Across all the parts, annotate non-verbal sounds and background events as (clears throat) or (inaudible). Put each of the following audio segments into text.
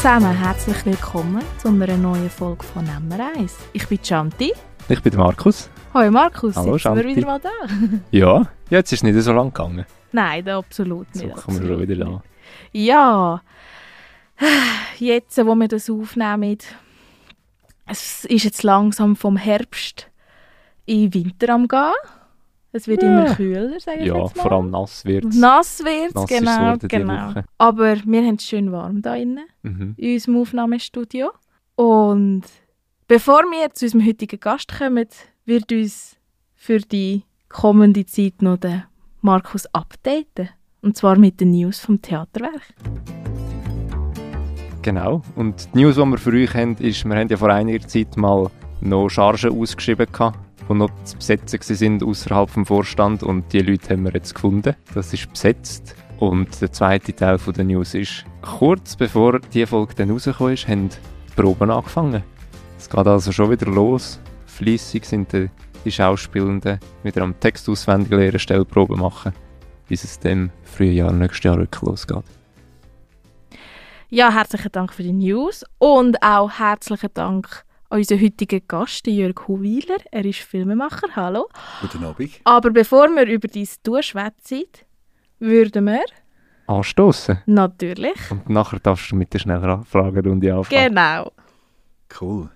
Zusammen, herzlich willkommen zu einer neuen Folge von Nummer 1. Ich bin Chanti. Ich bin Markus. Hallo Markus, Hallo, sind wir wieder mal da? (laughs) Ja, jetzt ist es nicht so lang gegangen. Nein, absolut So nicht. kommen wir schon wieder da. Ja, (sighs) jetzt, wo wir das aufnehmen, es ist jetzt langsam vom Herbst in den Winter am gehen. Es wird Ja. immer kühler, sage ich Ja, jetzt mal. vor allem nass wird es. Nass wird ist genau, genau. Woche. Aber wir haben es schön warm da innen, Mhm. in unserem Aufnahmestudio. Und bevor wir zu unserem heutigen Gast kommen, wird uns für die kommende Zeit noch der Markus updaten. Und zwar mit den News vom Theaterwerk. Genau. Und die News, die wir für euch haben, ist, wir haben ja vor einiger Zeit mal noch Chargen ausgeschrieben, gehabt, die noch zu besetzen sind außerhalb vom Vorstand. Und die Leute haben wir jetzt gefunden. Das ist besetzt. Und der zweite Teil von der News ist, kurz bevor die Folge dann rausgekommen ist, haben die Proben angefangen. Es geht also schon wieder los. Fleissig sind die, die Schauspielenden wieder am Text auswendig lernen, Stellproben machen, bis es dann Frühjahr nächstes Jahr wirklich losgeht. Ja, herzlichen Dank für die News und auch herzlichen Dank an unseren heutigen Gast, Jörg Huwiler. Er ist Filmemacher. Hallo. Guten Abend. Aber bevor wir über dein Du schwätzen, würden wir Anstoßen. natürlich. Und nachher darfst du mit der schnellen Fragerunde anfangen. Genau. Cool.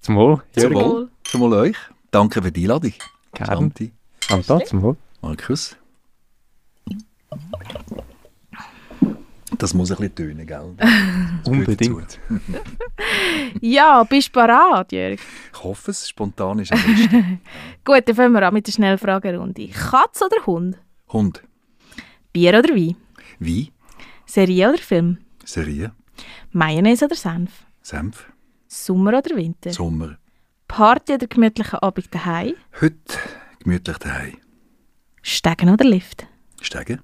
Zum Wohl, Zum Jörg. Wohl. Zum Wohl euch. Danke für die Einladung. Gern. Santi, Chantal, zum Wohl. Markus. Das muss ein bisschen tönen, gell? (laughs) Unbedingt. (laughs) Ja, bist du bereit, Jörg? Ich hoffe es, spontan ist am besten. (laughs) Gut, dann fangen wir an mit der Schnellfragerunde. Katz oder Hund? Hund. Bier oder Wein? Wie? Serie oder Film? Serie. Mayonnaise oder Senf? Senf. Sommer oder Winter? Sommer. Party oder gemütlicher Abend daheim? Heute gemütlich daheim. Steigen oder Lift? Steigen.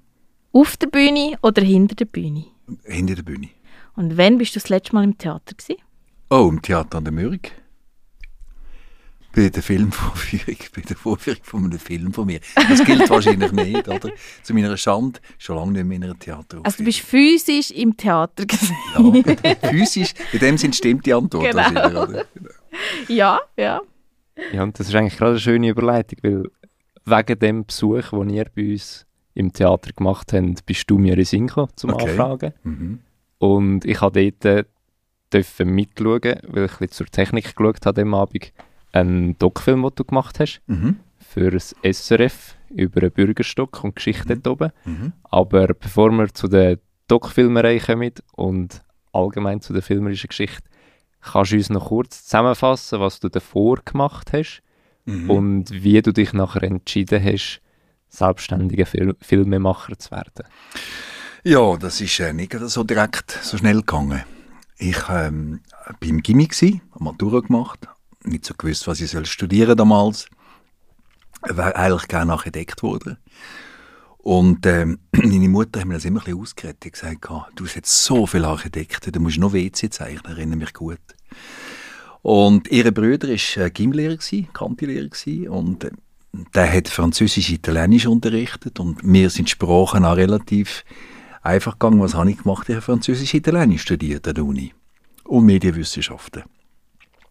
Auf der Bühne oder hinter der Bühne? Hinter der Bühne. Und wann bist du das letzte Mal im Theater gewesen? Oh, im Theater an der Mürg. Bei der Filmvorführung, bei der Vorführung von einem Film von mir. Das gilt wahrscheinlich nicht, oder? Zu meiner Schande, schon lange nicht mehr in einer Theateraufführung. Also du bist physisch im Theater gewesen. Ja, (laughs) physisch, in dem Sinn stimmt die Antwort. Genau. wahrscheinlich, oder? ja, ja. Ja, und das ist eigentlich gerade eine schöne Überleitung, weil wegen dem Besuch, den ihr bei uns im Theater gemacht habt, bist du mir in den Sinn gekommen, zum Okay. Anfragen. Mhm. Und ich habe dort äh, dürfen mitschauen, weil ich ein bisschen zur Technik geschaut habe am Abend, einen Doc-Film, den du gemacht hast, Mhm. für das SRF über einen Bürgerstock und Geschichte dort oben. Mhm. Aber bevor wir zu der Doc-Filmerei kommen und allgemein zu der filmerischen Geschichte, kannst du uns noch kurz zusammenfassen, was du davor gemacht hast Mhm. und wie du dich nachher entschieden hast, selbstständiger Fil Filmemacher zu werden. Ja, das ist äh, nicht so direkt so schnell gegangen. Ich ähm, bin im Gimmi gsi, habe Matura gemacht, nicht so gewusst, was ich soll studieren damals. Ich wäre eigentlich gerne Architekt geworden. Und ähm, (clears throat) meine Mutter hat mir das immer ein bisschen hat gesagt, du hast jetzt so viele Architekten, du musst noch WC zeichnen, erinnere mich gut. Und ihre Brüder war äh, Gymlehrer, gsi, Kantilehrer und äh, der hat Französisch, Italienisch unterrichtet und mir sind Sprachen auch relativ einfach gegangen. Was habe ich gemacht? Ich habe Französisch, Italienisch studiert an der Uni und Medienwissenschaften.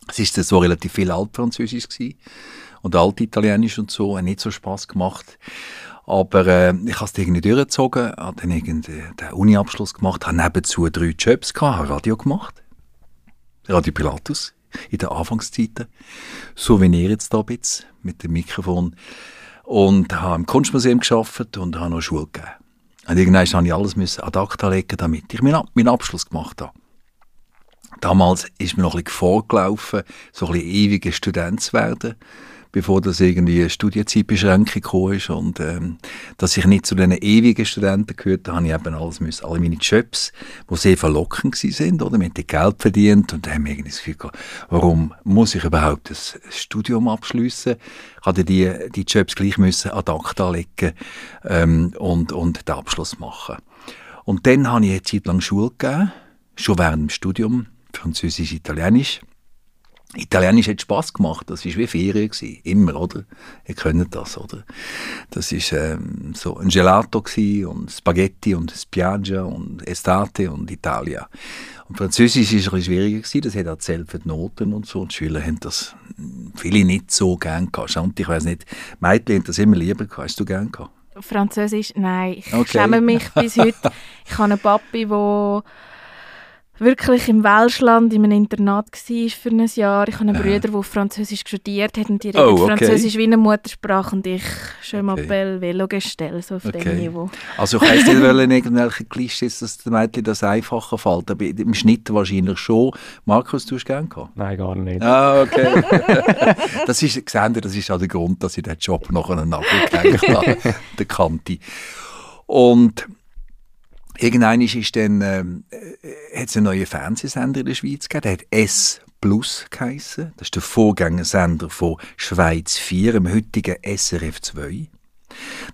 Es ist so relativ viel Altfranzösisch gsi und Altitalienisch und so, hat nicht so Spaß gemacht. Aber äh, ich habe es irgendwie durchgezogen, habe dann irgendwie den Uni-Abschluss gemacht, habe nebenzu drei Jobs gehabt, habe Radio gemacht. Radio Pilatus in den Anfangszeiten. So wie ihr jetzt da jetzt mit dem Mikrofon. Und habe im Kunstmuseum geschafft und habe noch Schule gegeben. Und irgendwann musste ich alles ad acta legen, damit ich meinen Abschluss gemacht habe. Damals ist mir noch ein bisschen vorgelaufen, so ein bisschen ewiger Student zu werden, bevor das irgendwie eine Studienzeitbeschränkung gekommen ist. Und ähm, dass ich nicht zu den ewigen Studenten gehört habe, ich eben alles müssen, alle meine Jobs, die sehr verlockend sind, oder? Wir haben Geld verdient und haben irgendwie das Gefühl gehabt, warum muss ich überhaupt das Studium abschließen? Ich hatte die, die Jobs gleich müssen ad acta legen ähm, und, und den Abschluss machen. Und dann habe ich eine Zeit lang Schule gegeben, schon während dem Studium, Französisch, Italienisch. Italienisch hat Spass gemacht, das war wie Ferien, gewesen. immer, oder? Ihr kennt das, oder? Das war ähm, so ein Gelato gewesen und Spaghetti und Spiaggia und Estate und Italia. Und Französisch war ein bisschen schwieriger, gewesen. das hat erzählt für die Noten und so. Und die Schüler haben das viele nicht so gern gehabt. Schande, ich weiß nicht, Mädchen haben das immer lieber gehabt. Hast du gern gehabt? Französisch, nein. Ich Okay. schäme mich (laughs) bis heute. Ich habe einen Papi, der wirklich im Welschland in einem Internat war für ein Jahr. Ich habe einen Bruder, der Französisch studiert hat und die redet Oh, okay. Französisch wie eine Muttersprache und ich je Okay. m'appelle Velogestell, so auf Okay. dem Niveau. Also ich weiss nicht, wollen irgendwelche Klischees, dass den Mädchen das einfacher fällt, aber im Schnitt wahrscheinlich schon. Markus, du hast gern gehabt? Nein, gar nicht. Ah, okay. (laughs) das ist, gesehen, das ist auch der Grund, dass ich den Job noch einen Nagel gehängt habe, (laughs) der Kante. Und irgendwann ist dann, ähm, äh, hat es einen neuen Fernsehsender in der Schweiz gegeben, der hat S Plus geheissen. Das ist der Vorgängersender von Schweiz 4, im heutigen SRF 2.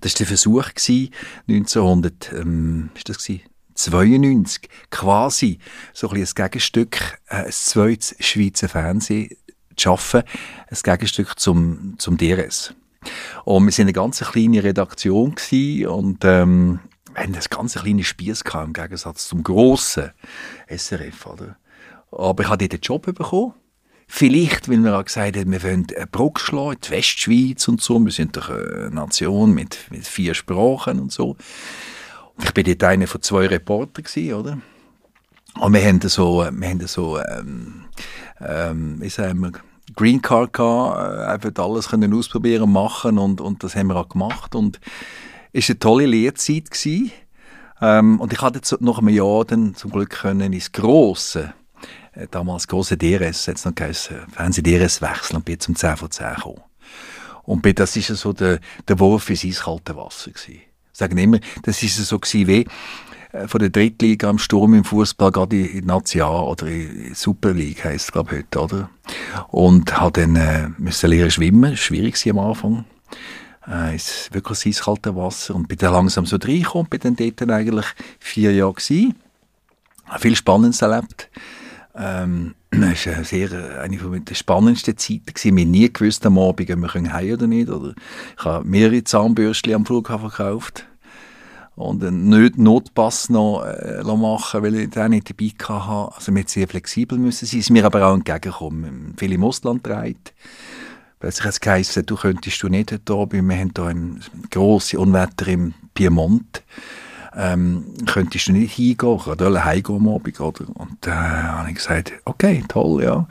Das war der Versuch, gewesen, 1900, ähm, ist das gewesen? 92, quasi so ein, ein Gegenstück, äh, ein zweites Schweizer Fernsehen zu schaffen, ein Gegenstück zum, zum DRS. Und wir waren eine ganz kleine Redaktion und ähm, wir hatten ein ganz kleines Spieß im Gegensatz zum grossen SRF. Oder? Aber ich habe dort den Job bekommen. Vielleicht, weil wir auch gesagt haben, wir wollen eine Brücke schlagen in die Westschweiz und so. Wir sind doch eine Nation mit, mit vier Sprachen und so. Und ich bin dort einer von zwei Reportern gewesen, oder? Und wir haben so, wir haben so, ähm, ähm, wie Green Card gehabt, äh, einfach alles können ausprobieren, machen und, und das haben wir auch gemacht und war eine tolle Lehrzeit gewesen. Ähm, und ich hatte nach einem Jahr dann zum Glück können ins grosse, äh, damals grosse DRS, jetzt noch geheißen, Fernseh-DRS wechseln und bin zum 10 von 10 gekommen. Und bin, das ist so der, der Wurf ins eiskalte Wasser gewesen. Sagen immer, das ist so gewesen wie äh, von der Drittliga am Sturm im Fußball gerade in, in National oder in Super League heisst es glaube ich heute, oder? Und habe dann äh, müssen lernen schwimmen, war schwierig gewesen am Anfang. Äh, ist wirklich ins eiskalte Wasser und bin dann langsam so reingekommen, bin dann dort eigentlich vier Jahre gewesen. Viel Spannendes erlebt. Ähm, (clears throat) das war sehr, eine von den spannendsten Zeiten. Wir haben nie gewusst am Abend, ob wir heim können oder nicht. Oder ich habe mehrere Zahnbürstchen am Flughafen gekauft und einen Not Notpass noch äh, machen, weil ich den nicht dabei hatte. Also wir mussten sehr flexibel müssen sein, ist mir aber auch entgegengekommen. Wir haben Viel im Ausland gedreht. Plötzlich hat es geheißen, du könntest du nicht da bleiben. Wir haben hier ein grosses Unwetter im Piemont. Ähm, könntest du nicht hingehen? Ich wollte heimgehen am Abend, oder? Und da äh, habe ich gesagt, okay, toll, ja.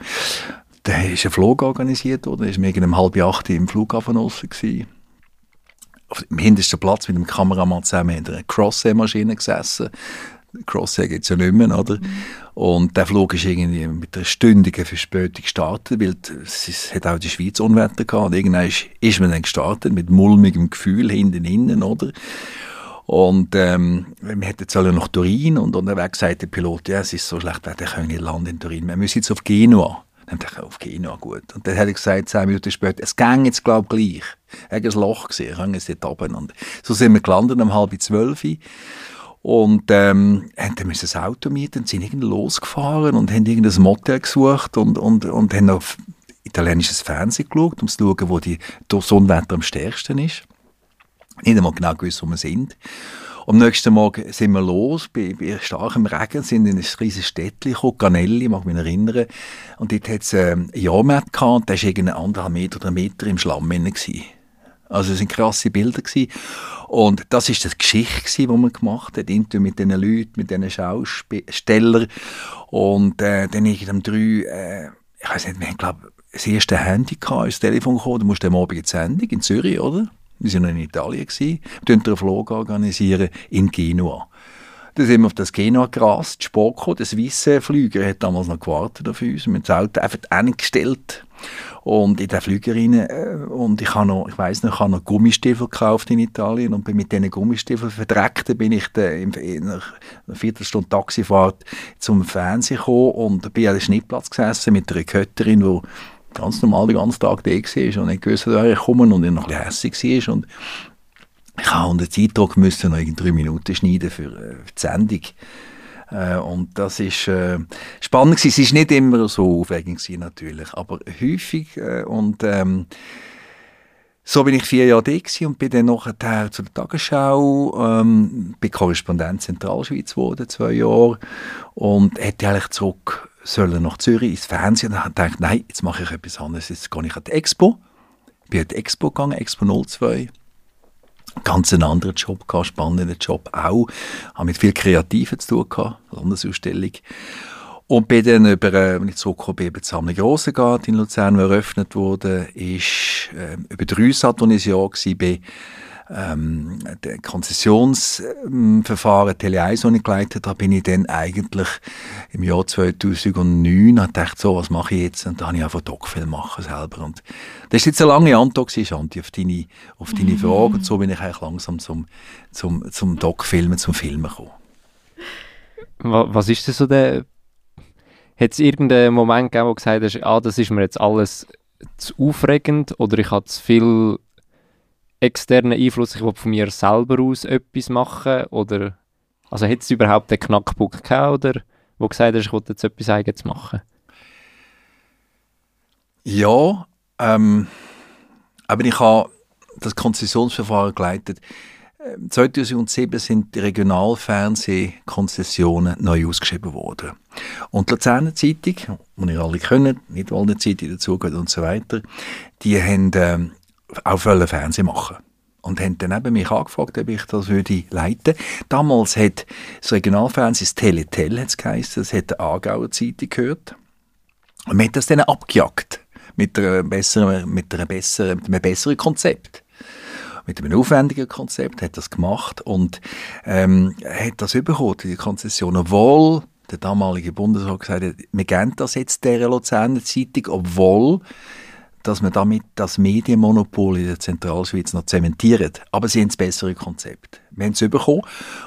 Dann ist ein Flug organisiert, oder? Ich war mir um halb acht im Flughafen draussen gewesen auf dem hintersten Platz mit dem Kameramann zusammen in einer Crosshair-Maschine gesessen. Crosshair gibt es ja nicht mehr, oder? Und der Flug ist irgendwie mit einer stündigen Verspätung gestartet, weil es es hat auch die Schweiz Unwetter gehabt. Und irgendwann ist, ist man dann gestartet mit mulmigem Gefühl hinten innen, oder? Und ähm, wir hätten sollen nach Turin und unterwegs sagt der Pilot, ja, es ist so schlecht, wir können nicht landen in Turin. Wir müssen jetzt auf Genua. Dann dachte ich, auf Genua, gut. Und dann hat er gesagt, zehn Minuten später, es ging jetzt, glaube ich, gleich. Er hat ein Loch gesehen, ich hänge jetzt dort runter. Und so sind wir gelandet um halb zwölf. Und ähm, haben dann das Auto mieten und sind irgendwie losgefahren und haben irgendein Motel gesucht und, und, und haben auf italienisches Fernsehen geschaut, um zu schauen, wo die das Sonnenwetter am stärksten ist. Nicht einmal genau gewusst, wo wir sind. Am nächsten Morgen sind wir los, bei, bei starkem Regen, sind in ein riesiges Städtchen Canelli, mag mich erinnern. Und dort hat es ähm, einen Jahrmarkt gehabt, und der war irgendwie anderthalb Meter oder Meter im Schlamm drin. Also es waren krasse Bilder. Gewesen. Und das ist das Geschichte, gewesen, die man gemacht hat, Interview mit diesen Leuten, mit diesen Schaustellern. Und äh, dann ich um drei, äh, ich weiß nicht, wir haben, glaube das erste Handy gehabt, das Telefon gekommen, du musst am Abend in Sendung in Zürich, oder? Wir waren noch in Italien. gewesen. Wir einen Flug organisieren in Genua. Dann sind wir auf das Genua gerast, Spoko, der Swiss Flüger, hat damals noch gewartet auf uns. Wir haben das Auto einfach eingestellt und in den Flüger rein. äh, Und ich habe noch, ich weiss noch, ich habe noch Gummistiefel gekauft in Italien und bin mit diesen Gummistiefeln verdreckt. Bin ich dann in in einer Viertelstunde Taxifahrt zum Fernsehen gekommen und bin an den Schnittplatz gesessen mit einer Kötterin, die ganz normal den ganzen Tag da war und nicht gewusst, woher ich komme und noch ein bisschen hässlich war. Und ich habe unter Zeitdruck müssen noch drei Minuten schneiden für, äh, für die Sendung. Äh, und das ist äh, spannend gewesen. Es ist nicht immer so aufregend gewesen, natürlich, aber häufig äh, und ähm, so bin ich vier Jahre da und bin dann nachher zu der Tagesschau, ähm, bei Korrespondent Zentralschweiz geworden, zwei Jahre, und hätte eigentlich zurück sollen nach Zürich ins Fernsehen. Und habe gedacht, nein, jetzt mache ich etwas anderes, jetzt gehe ich an die Expo. Bin an die Expo gegangen, Expo 02. Ganz einen anderen Job gehabt, spannenden Job auch. Habe mit viel Kreativen zu tun gehabt, Landesausstellung. Und bin dann über, äh, wenn ich zurückgekommen bin, die Sammlung Rosengart in Luzern, die eröffnet wurde, ist äh, über drei Sat, wo ich ein Jahr war, ähm, das Konzessionsverfahren Tele 1, das ich geleitet habe, bin ich dann eigentlich im Jahr 2009 und gedacht, so, was mache ich jetzt? Und dann habe ich einfach Doc-Film machen selber. Und das ist jetzt eine lange Antwort, Shanti, auf deine, auf deine mhm. Frage. Und so bin ich eigentlich langsam zum, zum, zum Doc-Filmen, zum Filmen gekommen. Was ist denn so der hat es irgendeinen Moment gegeben, wo du gesagt hast, ah, das ist mir jetzt alles zu aufregend oder ich habe zu viel externen Einfluss, ich will von mir selber aus etwas machen oder also hat es überhaupt den Knackpunkt gehabt oder wo gesagt hast, ich will jetzt etwas eigenes machen? Ja, ähm, aber ich habe das Konzessionsverfahren geleitet 2007 sind die Regionalfernsehkonzessionen neu ausgeschrieben worden. Und die Luzerner Zeitung, die ihr alle kennt, nicht alle Zeitung dazugehört und so weiter, die haben ähm, auch Fernsehen machen. Und haben dann eben mich angefragt, ob ich das würde leiten. Damals hat das Regionalfernsehen, das Teletel hat es geheißen, das hat die Aargauer Zeitung gehört. Und man hat das dann abgejagt. Mit, einer besseren, mit, einer besseren, mit einem besseren Konzept mit einem aufwendigen Konzept, hat das gemacht und ähm, hat das bekommen, die Konzession, obwohl der damalige Bundesrat gesagt hat, wir geben das jetzt der Luzerner Zeitung, obwohl dass man damit das Medienmonopol in der Zentralschweiz noch zementiert. Aber sie haben das bessere Konzept. Wir haben es bekommen.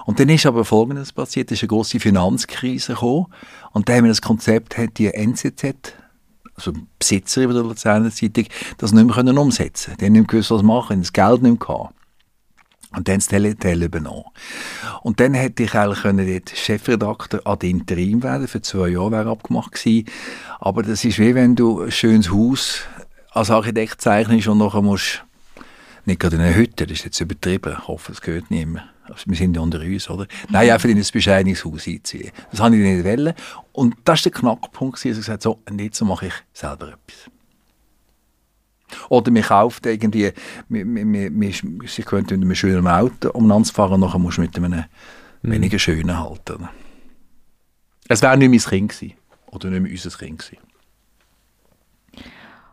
Und dann ist aber Folgendes passiert, es ist eine grosse Finanzkrise gekommen. Und dann haben wir das Konzept, hat die NZZ also Besitzer der Luzerner Zeitung, das nicht mehr umsetzen können. Die haben nicht gewusst, was machen, das Geld nicht mehr gehabt. Und dann das Teletel übernommen. Und dann hätte ich eigentlich können dort Chefredakteur ad interim werden, für zwei Jahre wäre abgemacht gewesen. Aber das ist wie wenn du ein schönes Haus als Architekt zeichnest und nachher musst, nicht gerade in einer Hütte, das ist jetzt übertrieben, ich hoffe, es gehört niemand. Also wir sind ja unter uns, oder? Nein, einfach in ein bescheidenes Haus einziehen. Das habe ich nicht wollen. Und das war der Knackpunkt, dass ich gesagt so, und jetzt mache ich selber etwas. Oder man kauft irgendwie, man, sie könnte mit einem schönen Auto umeinander fahren, nachher musst du mit einem mhm. weniger schönen halten. Es wäre nicht mein Kind gewesen. Oder nicht mehr unser Kind gewesen.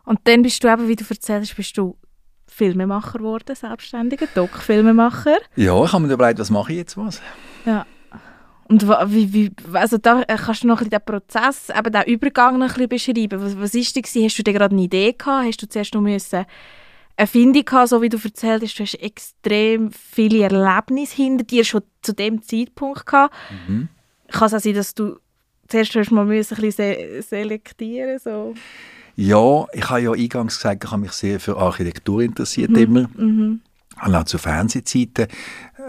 Und dann bist du eben, wie du erzählst, bist du Filmemacher geworden, selbstständiger Doc-Filmemacher. Ja, ich habe mir überlegt, was mache ich jetzt was? Ja. Und wie, wie, also da äh, kannst du noch ein bisschen den Prozess, eben den Übergang noch ein bisschen beschreiben. Was, was ist das Hast du dir gerade eine Idee gehabt? Hast du zuerst noch müssen eine Findung gehabt, so wie du erzählt hast, du hast extrem viele Erlebnisse hinter dir schon zu dem Zeitpunkt gehabt. Mhm. Kann es auch sein, dass du zuerst mal müssen ein bisschen selektieren so? Ja, ich habe ja eingangs gesagt, ich habe mich sehr für Architektur interessiert mhm. immer. Mhm. Ich habe auch zu Fernsehzeiten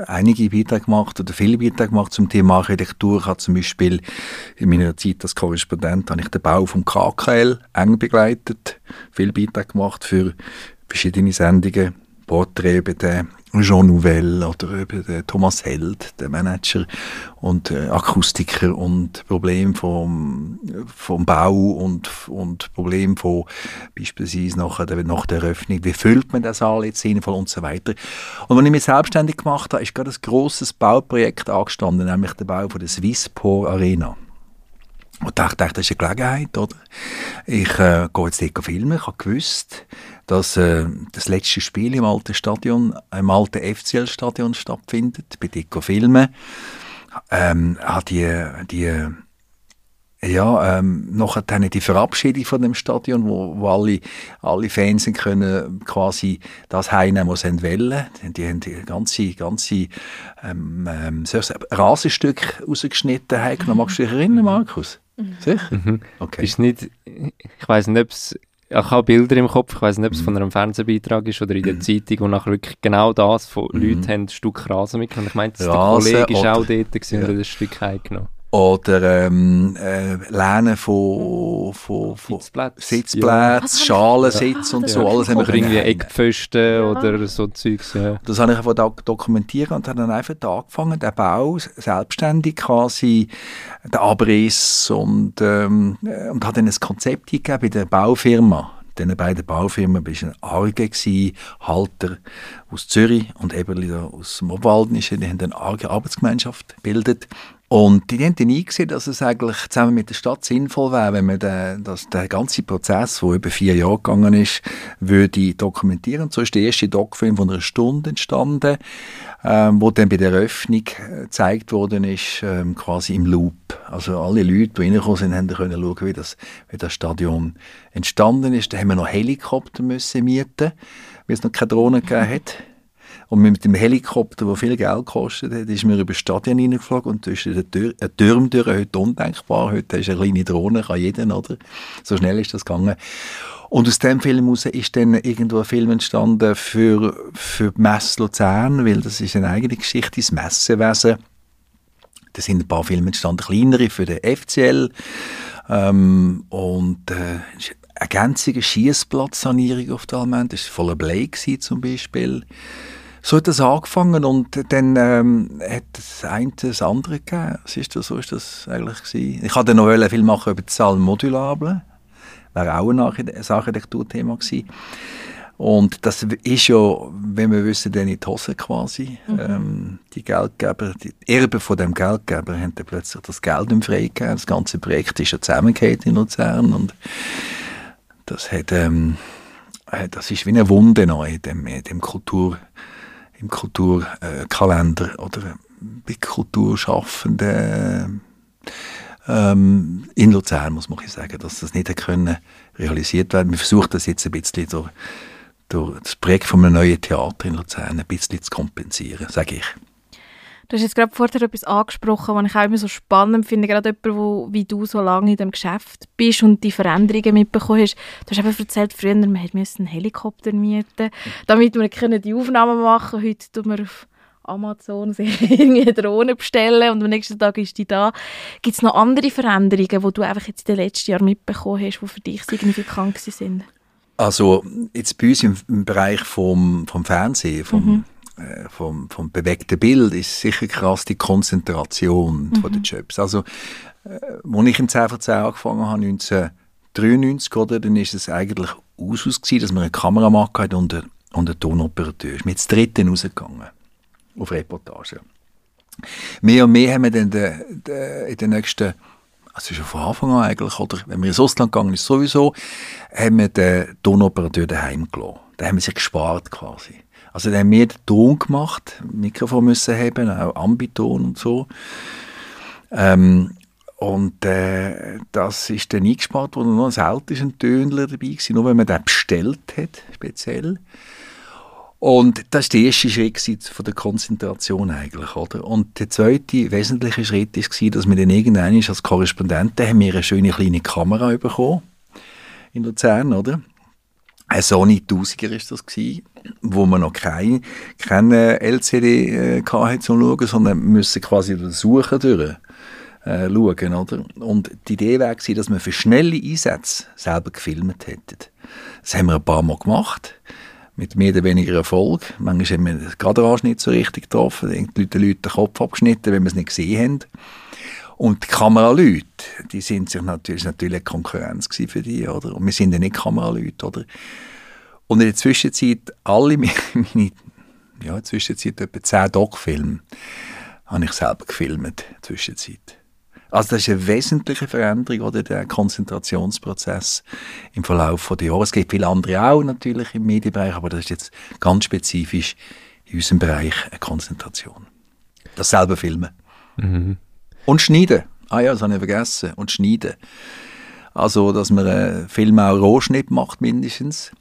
einige Beiträge gemacht oder viele Beiträge gemacht zum Thema Architektur. Ich habe zum Beispiel in meiner Zeit als Korrespondent habe ich den Bau vom KKL eng begleitet, viele Beiträge gemacht für verschiedene Sendungen, Porträts über den Jean Nouvel oder über den Thomas Held, der Manager und äh, Akustiker und Problem vom, vom Bau und, und Problem von beispielsweise nach der, nach der Eröffnung, wie füllt man das Saal jetzt sinnvoll und so weiter. Und wenn ich mich selbstständig gemacht habe, ist gerade ein grosses Bauprojekt angestanden, nämlich der Bau von der Swisspor Arena. Und ich dachte, das ist eine Gelegenheit, oder? Ich äh, gehe jetzt dort filmen. Ich habe gewusst, dass äh, das letzte Spiel im alten Stadion, im alten FCL-Stadion stattfindet. Bei dort filmen. Ähm, die, die ja, ähm, nachher dann die Verabschiedung von dem Stadion, wo, wo alle, alle Fans können quasi das heimnehmen, was sie wollen. Die haben die ganze, ganze ähm, ähm, Rasenstück rausgeschnitten. Magst du dich erinnern, Markus? Mhm. Sicher? Mhm. Okay. Ist nicht, ich weiß nicht, ob es ich habe Bilder im Kopf, ich weiß nicht, ob es mhm. von einem Fernsehbeitrag ist oder in der mhm. (clears throat) Zeitung, wo nachher wirklich genau das von mhm. Leuten haben ein Stück Rasen mitgenommen. Ich meine, der Kollege war auch dort ja. und hat ein Stück heimgenommen. Oder ähm, äh, Lehnen von, von, von Sitzplätze. Sitzplätzen, Was Schalensitz Ja. und so, alles hab haben ich wir Oder irgendwie. Eckpfosten Ja. oder so Zeugs. Ja. Das habe ich einfach dok dokumentieren und habe dann einfach angefangen, den Bau selbstständig quasi, den Abriss und, ähm, äh, und habe dann ein Konzept eingegeben bei der Baufirma. Diesen beiden Baufirmen war ein Arge, Halter aus Zürich und Eberli da aus dem Obwaldnischen. Die haben eine arge Arbeitsgemeinschaft gebildet. Und die haben dann eingesehen, dass es eigentlich zusammen mit der Stadt sinnvoll wäre, wenn man den, dass der ganze Prozess, der über vier Jahre gegangen ist, würde dokumentieren. Und so ist der erste Doc-Film von einer Stunde entstanden, ähm, wo dann bei der Eröffnung äh, gezeigt worden ist, ähm, quasi im Loop. Also alle Leute, die reingekommen sind, haben können schauen, wie das, wie das Stadion entstanden ist. Da haben wir noch Helikopter müssen mieten, weil es noch keine Drohnen gegeben hat. Und mit dem Helikopter, der viel Geld gekostet hat, ist mir über das Stadion reingeflogen und zwischen den Tür, Türmen durch, heute undenkbar. Heute ist eine kleine Drohne, kann jeder, oder? So schnell ist das gegangen. Und aus dem Film heraus ist dann irgendwo ein Film entstanden für, für die Messe Luzern, weil das ist eine eigene Geschichte, das Messewesen. Da sind ein paar Filme entstanden, kleinere für den FCL. Ähm, und äh, eine ganze Schießplatzsanierung auf der Almend. Das war voller Blei zum Beispiel. So hat das angefangen und dann ähm, hat das eine das andere gegeben. Was ist das, so ist das eigentlich gewesen. Ich hatte noch Film machen über die Salle Modulable. Wäre auch ein Archite- ein Architekturthema gewesen. Und das ist ja, wenn wir wissen, dann in die Hose quasi. Ähm, die Geldgeber, die Erben von dem Geldgeber haben dann plötzlich das Geld im freigegeben. Das ganze Projekt ist ja zusammengehört in Luzern und das hat, ähm, äh, das ist wie eine Wunde noch in dem, in dem Kultur, im Kulturkalender äh, oder bei Kulturschaffenden ähm, in Luzern, muss man sagen, dass das nicht können realisiert werden. Wir versuchen das jetzt ein bisschen durch, durch das Projekt von einem neuen Theater in Luzern ein bisschen zu kompensieren, sage ich. Du hast jetzt gerade vorher etwas angesprochen, was ich auch immer so spannend finde, gerade jemand, wo, wie du so lange in dem Geschäft bist und die Veränderungen mitbekommen hast. Du hast eben erzählt, früher man musste einen Helikopter mieten, damit wir können die Aufnahmen machen Heute tun wir auf Amazon (laughs) eine Drohne bestellen und am nächsten Tag ist die da. Gibt es noch andere Veränderungen, die du einfach jetzt in den letzten Jahren mitbekommen hast, die für dich signifikant sind? Also jetzt bei uns im, im Bereich vom, vom Fernsehen, vom, äh, vom, vom bewegten Bild ist sicher krass die Konzentration von den Jobs. Also äh, als ich in 10 von 10 angefangen habe, 1993, oder, dann ist es eigentlich Usus gewesen, dass man einen Kameramann hatte und einen, und einen Tonoperateur. Ist mit dem dritten rausgegangen auf Reportage. Mehr und mehr haben wir dann de, de, in den nächsten also schon von Anfang an eigentlich, oder wenn wir ins Ausland gegangen ist sowieso, haben wir den Tonoperateur daheim gelassen. Da haben wir sich gespart quasi. Also da haben wir den Ton gemacht, Mikrofon müssen haben, auch Ambiton und so. Ähm, und äh, das ist dann eingespart worden. Nur selten ist ein Tönler dabei gewesen, nur wenn man den bestellt hat, speziell. Und das war der erste Schritt von der Konzentration eigentlich, oder? Und der zweite wesentliche Schritt war, dass wir dann irgendwann als Korrespondenten haben wir eine schöne kleine Kamera bekommen in Luzern, oder? Ein Sony 1000er ist das gewesen, wo man noch keine, keine LCD äh, hatte zum Schauen, sondern müssen quasi durch Suchen durch äh, schauen, oder? Und die Idee war, dass wir für schnelle Einsätze selber gefilmt hätten. Das haben wir ein paar Mal gemacht mit mehr oder weniger Erfolg. Manchmal haben wir den Kaderage nicht so richtig getroffen, die Leute, die Leute den Kopf abgeschnitten, wenn wir es nicht gesehen haben. Und die Kameraleute, die sind sich natürlich, natürlich eine Konkurrenz für die, oder? Und wir sind ja nicht Kameraleute, oder? Und in der Zwischenzeit, alle (laughs) meine, ja, in der Zwischenzeit etwa 10 Doc-Filme habe ich selber gefilmt, in der Zwischenzeit. Also das ist eine wesentliche Veränderung, oder der Konzentrationsprozess im Verlauf der Jahre. Es gibt viele andere auch natürlich im Medienbereich, aber das ist jetzt ganz spezifisch in unserem Bereich eine Konzentration. Das selber filmen. Und schneiden. Ah ja, das habe ich vergessen. Und schneiden. Also, dass man einen Film auch Rohschnitt macht, mindestens.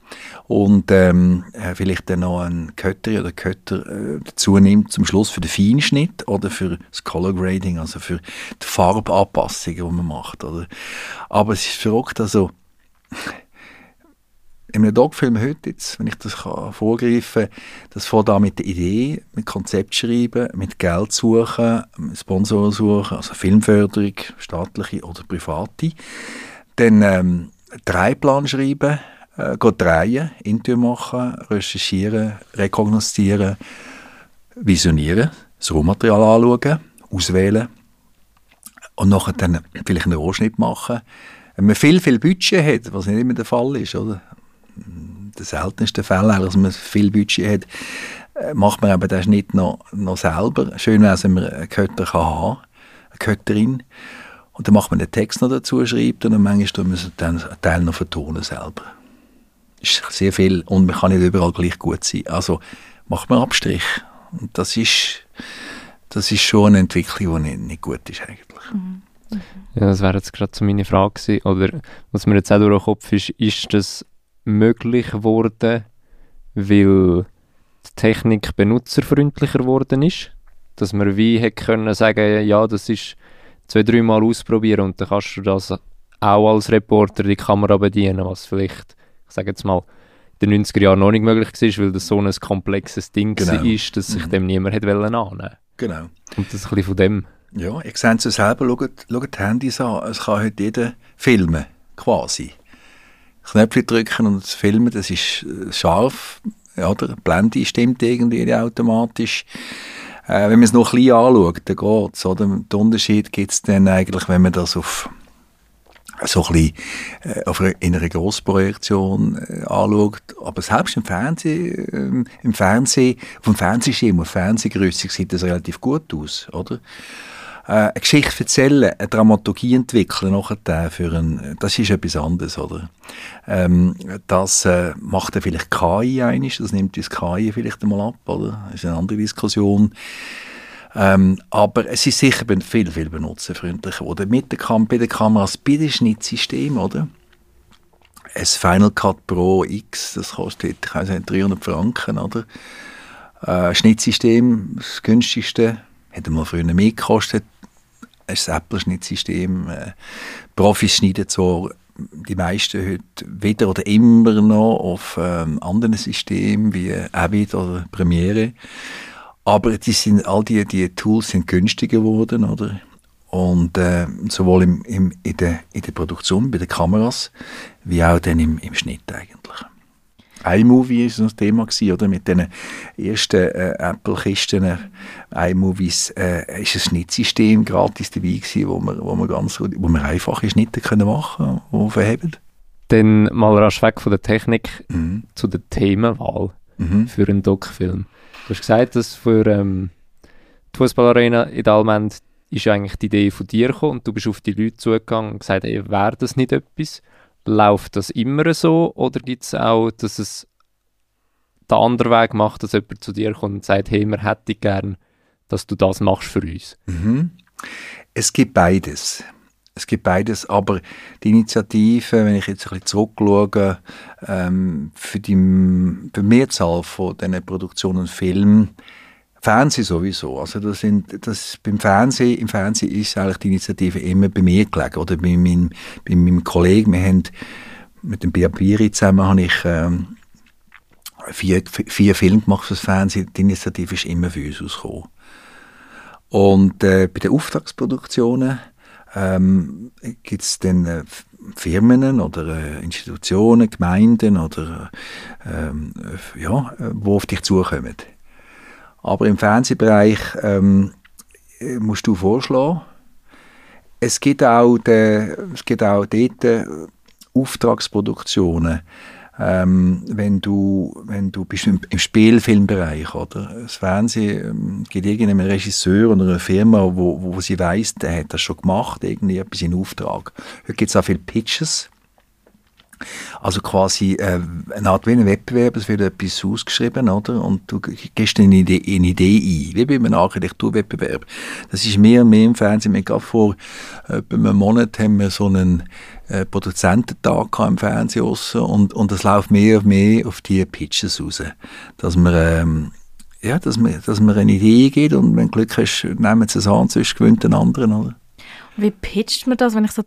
Und ähm, äh, vielleicht dann noch einen Kötter oder Kötter äh, dazu nimmt zum Schluss für den Feinschnitt oder für das Color Grading, also für die Farbanpassungen, die man macht. Oder? Aber es ist verrückt, also in einem Doc-Film heute, jetzt, wenn ich das vorgreifen kann, das fängt an mit der Idee, mit Konzept schreiben, mit Geld suchen, Sponsoren suchen, also Filmförderung, staatliche oder private. Dann ähm, Dreiplan schreiben, äh, drehen, Interview machen, recherchieren, rekognoszieren, visionieren, das Rohmaterial anschauen, auswählen und nachher dann vielleicht einen Rohschnitt machen. Wenn man viel, viel Budget hat, was nicht immer der Fall ist, oder? Der seltenste Fall, dass man viel Budget hat, äh, macht man aber den Schnitt noch, noch selber. Schön wäre es, wenn man einen Kötter kann haben eine Kötterin. Und dann macht man den Text noch dazu, schreibt und dann manchmal muss man dann einen Teil noch vertonen selber. Ist sehr viel und man kann nicht überall gleich gut sein. Also macht man Abstrich. Und das ist, das ist schon eine Entwicklung, die nicht, nicht gut ist eigentlich. Mhm. Ja, das wäre jetzt gerade so meine Frage gewesen. Oder was mir jetzt auch durch den Kopf ist, ist das möglich geworden, weil die Technik benutzerfreundlicher geworden ist? Dass man wie hätte können sagen, ja, das ist zwei, dreimal ausprobieren und dann kannst du das auch als Reporter die Kamera bedienen, was vielleicht, ich sage jetzt mal, in den 90er Jahren noch nicht möglich war, weil das so ein komplexes Ding genau. war, dass sich mhm. dem niemand hätte annehmen Genau. Und das ein bisschen von dem. Ja, ich sehe es selber, schaut, schaut die Handys an, es kann heute jeder filmen, quasi. Knöpfe drücken und filmen, das ist äh, scharf, oder? Die Blende stimmt irgendwie automatisch. Äh, wenn man es noch ein bisschen anschaut, dann geht es? Den Unterschied gibt es dann eigentlich, wenn man das auf so ein bisschen äh, in einer Grossprojektion äh, anschaut. Aber selbst im Fernsehen, äh, im Fernsehen, auf dem Fernsehschirm, auf Fernsehgröße sieht das relativ gut aus, oder? Äh, eine Geschichte erzählen, eine Dramaturgie entwickeln nachher für ein, das ist etwas anderes, oder? Ähm, das äh, macht dann vielleicht KI einiges, das nimmt das KI vielleicht einmal ab, oder? Das ist eine andere Diskussion. Ähm, aber es ist sicher viel, viel benutzerfreundlicher geworden. Mit der Kam bei den Kameras, bei dem Schnittsystem, oder? Ein Final Cut Pro X, das kostet, ich weiß nicht, 300 Franken, oder? Äh, Schnittsystem, das günstigste, hätte mal früher mehr gekostet. Ein Apple-Schnittsystem. Äh, Profis schneiden so die meisten heute wieder oder immer noch auf ähm, anderen Systemen wie Avid oder Premiere. Aber die sind, all die, die Tools sind günstiger geworden, oder? Und äh, sowohl im, im, in, der, in der Produktion, bei den Kameras, wie auch dann im, im Schnitt eigentlich iMovie ist das Thema gewesen, oder? Mit den ersten äh, Apple-Kisten iMovies äh, ist ein Schnittsystem gratis dabei gewesen, wo man, wo man ganz, wo man einfache Schnitte können machen, die verheben. Dann mal rasch weg von der Technik mhm. zu der Themenwahl mhm. für einen Doc-Film. Du hast gesagt, dass für ähm, die Fußballarena in Dalmend ist eigentlich die Idee von dir gekommen und du bist auf die Leute zugegangen und gesagt, ey, wäre das nicht etwas? Läuft das immer so oder gibt es auch, dass es den anderen Weg macht, dass jemand zu dir kommt und sagt, hey, wir hätten gern, dass du das machst für uns? Mhm. Es gibt beides. Es gibt beides, aber die Initiative, wenn ich jetzt ein bisschen zurückschaue, ähm, für die für Mehrzahl von diesen Produktionen und Filmen, Fernsehen sowieso. Also das sind, das beim Fernsehen, im Fernsehen ist eigentlich die Initiative immer bei mir gelegen oder bei meinem, bei meinem Kollegen. Wir haben mit dem Biabiri zusammen habe ich ähm, vier, vier Filme gemacht fürs Fernsehen. Die Initiative ist immer für uns ausgekommen. Und äh, bei den Auftragsproduktionen ähm, gibt es dann äh, Firmen oder äh, Institutionen, Gemeinden oder ähm, ja, äh, wo auf dich zukommen. Aber im Fernsehbereich ähm, musst du vorschlagen. Es gibt auch, de, es gibt auch dort äh, Auftragsproduktionen, ähm, wenn du, wenn du bist im, im Spielfilmbereich oder das Fernsehen ähm, gibt irgendeinen Regisseur oder eine Firma, wo, wo sie weiß, der hat das schon gemacht, irgendwie etwas in Auftrag. Heute gibt es auch viele Pitches also quasi äh, eine Art wie ein Wettbewerb, es wird etwas ausgeschrieben, oder? Und du gehst eine Idee, eine Idee ein, wie bei einem Architekturwettbewerb. Das ist mehr und mehr im Fernsehen. Wir gerade vor äh, einem Monat haben wir so einen äh, Produzententag im Fernsehen und, und das läuft mehr und mehr auf die Pitches raus. Dass man, ähm, ja, dass man, dass man eine Idee geht und wenn du Glück hast, nehmen sie es an, sonst gewinnt den anderen, oder? Wie pitcht man das, wenn ich so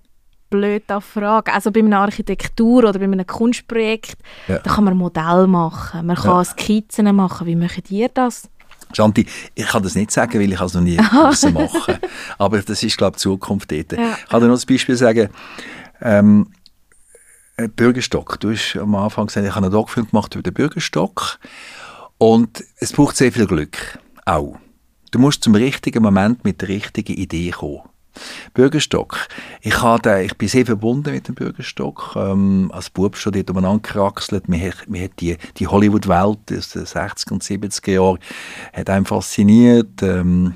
blöd fragen. Also bei einer Architektur oder bei einem Kunstprojekt, ja. da kann man Modell machen, man kann ja. Skizzen machen. Wie macht ihr das? Shanti, ich kann das nicht sagen, weil ich es noch nie (laughs) machen musste. Aber das ist, glaube ich, die Zukunft dort. Ja. Ich kann dir noch ein Beispiel sagen. Ähm, Bürgerstock. Du hast am Anfang gesagt, ich habe einen Doc-Film gemacht über den Bürgerstock. Und es braucht sehr viel Glück. Auch. Du musst zum richtigen Moment mit der richtigen Idee kommen. Bürgerstock. Ich, habe, ich bin sehr verbunden mit dem Bürgerstock. Ähm, als Bub schon dort umeinander geraxelt. Mir, hat die, die Hollywood-Welt aus den 60er und 70er Jahren hat einen fasziniert. Ähm,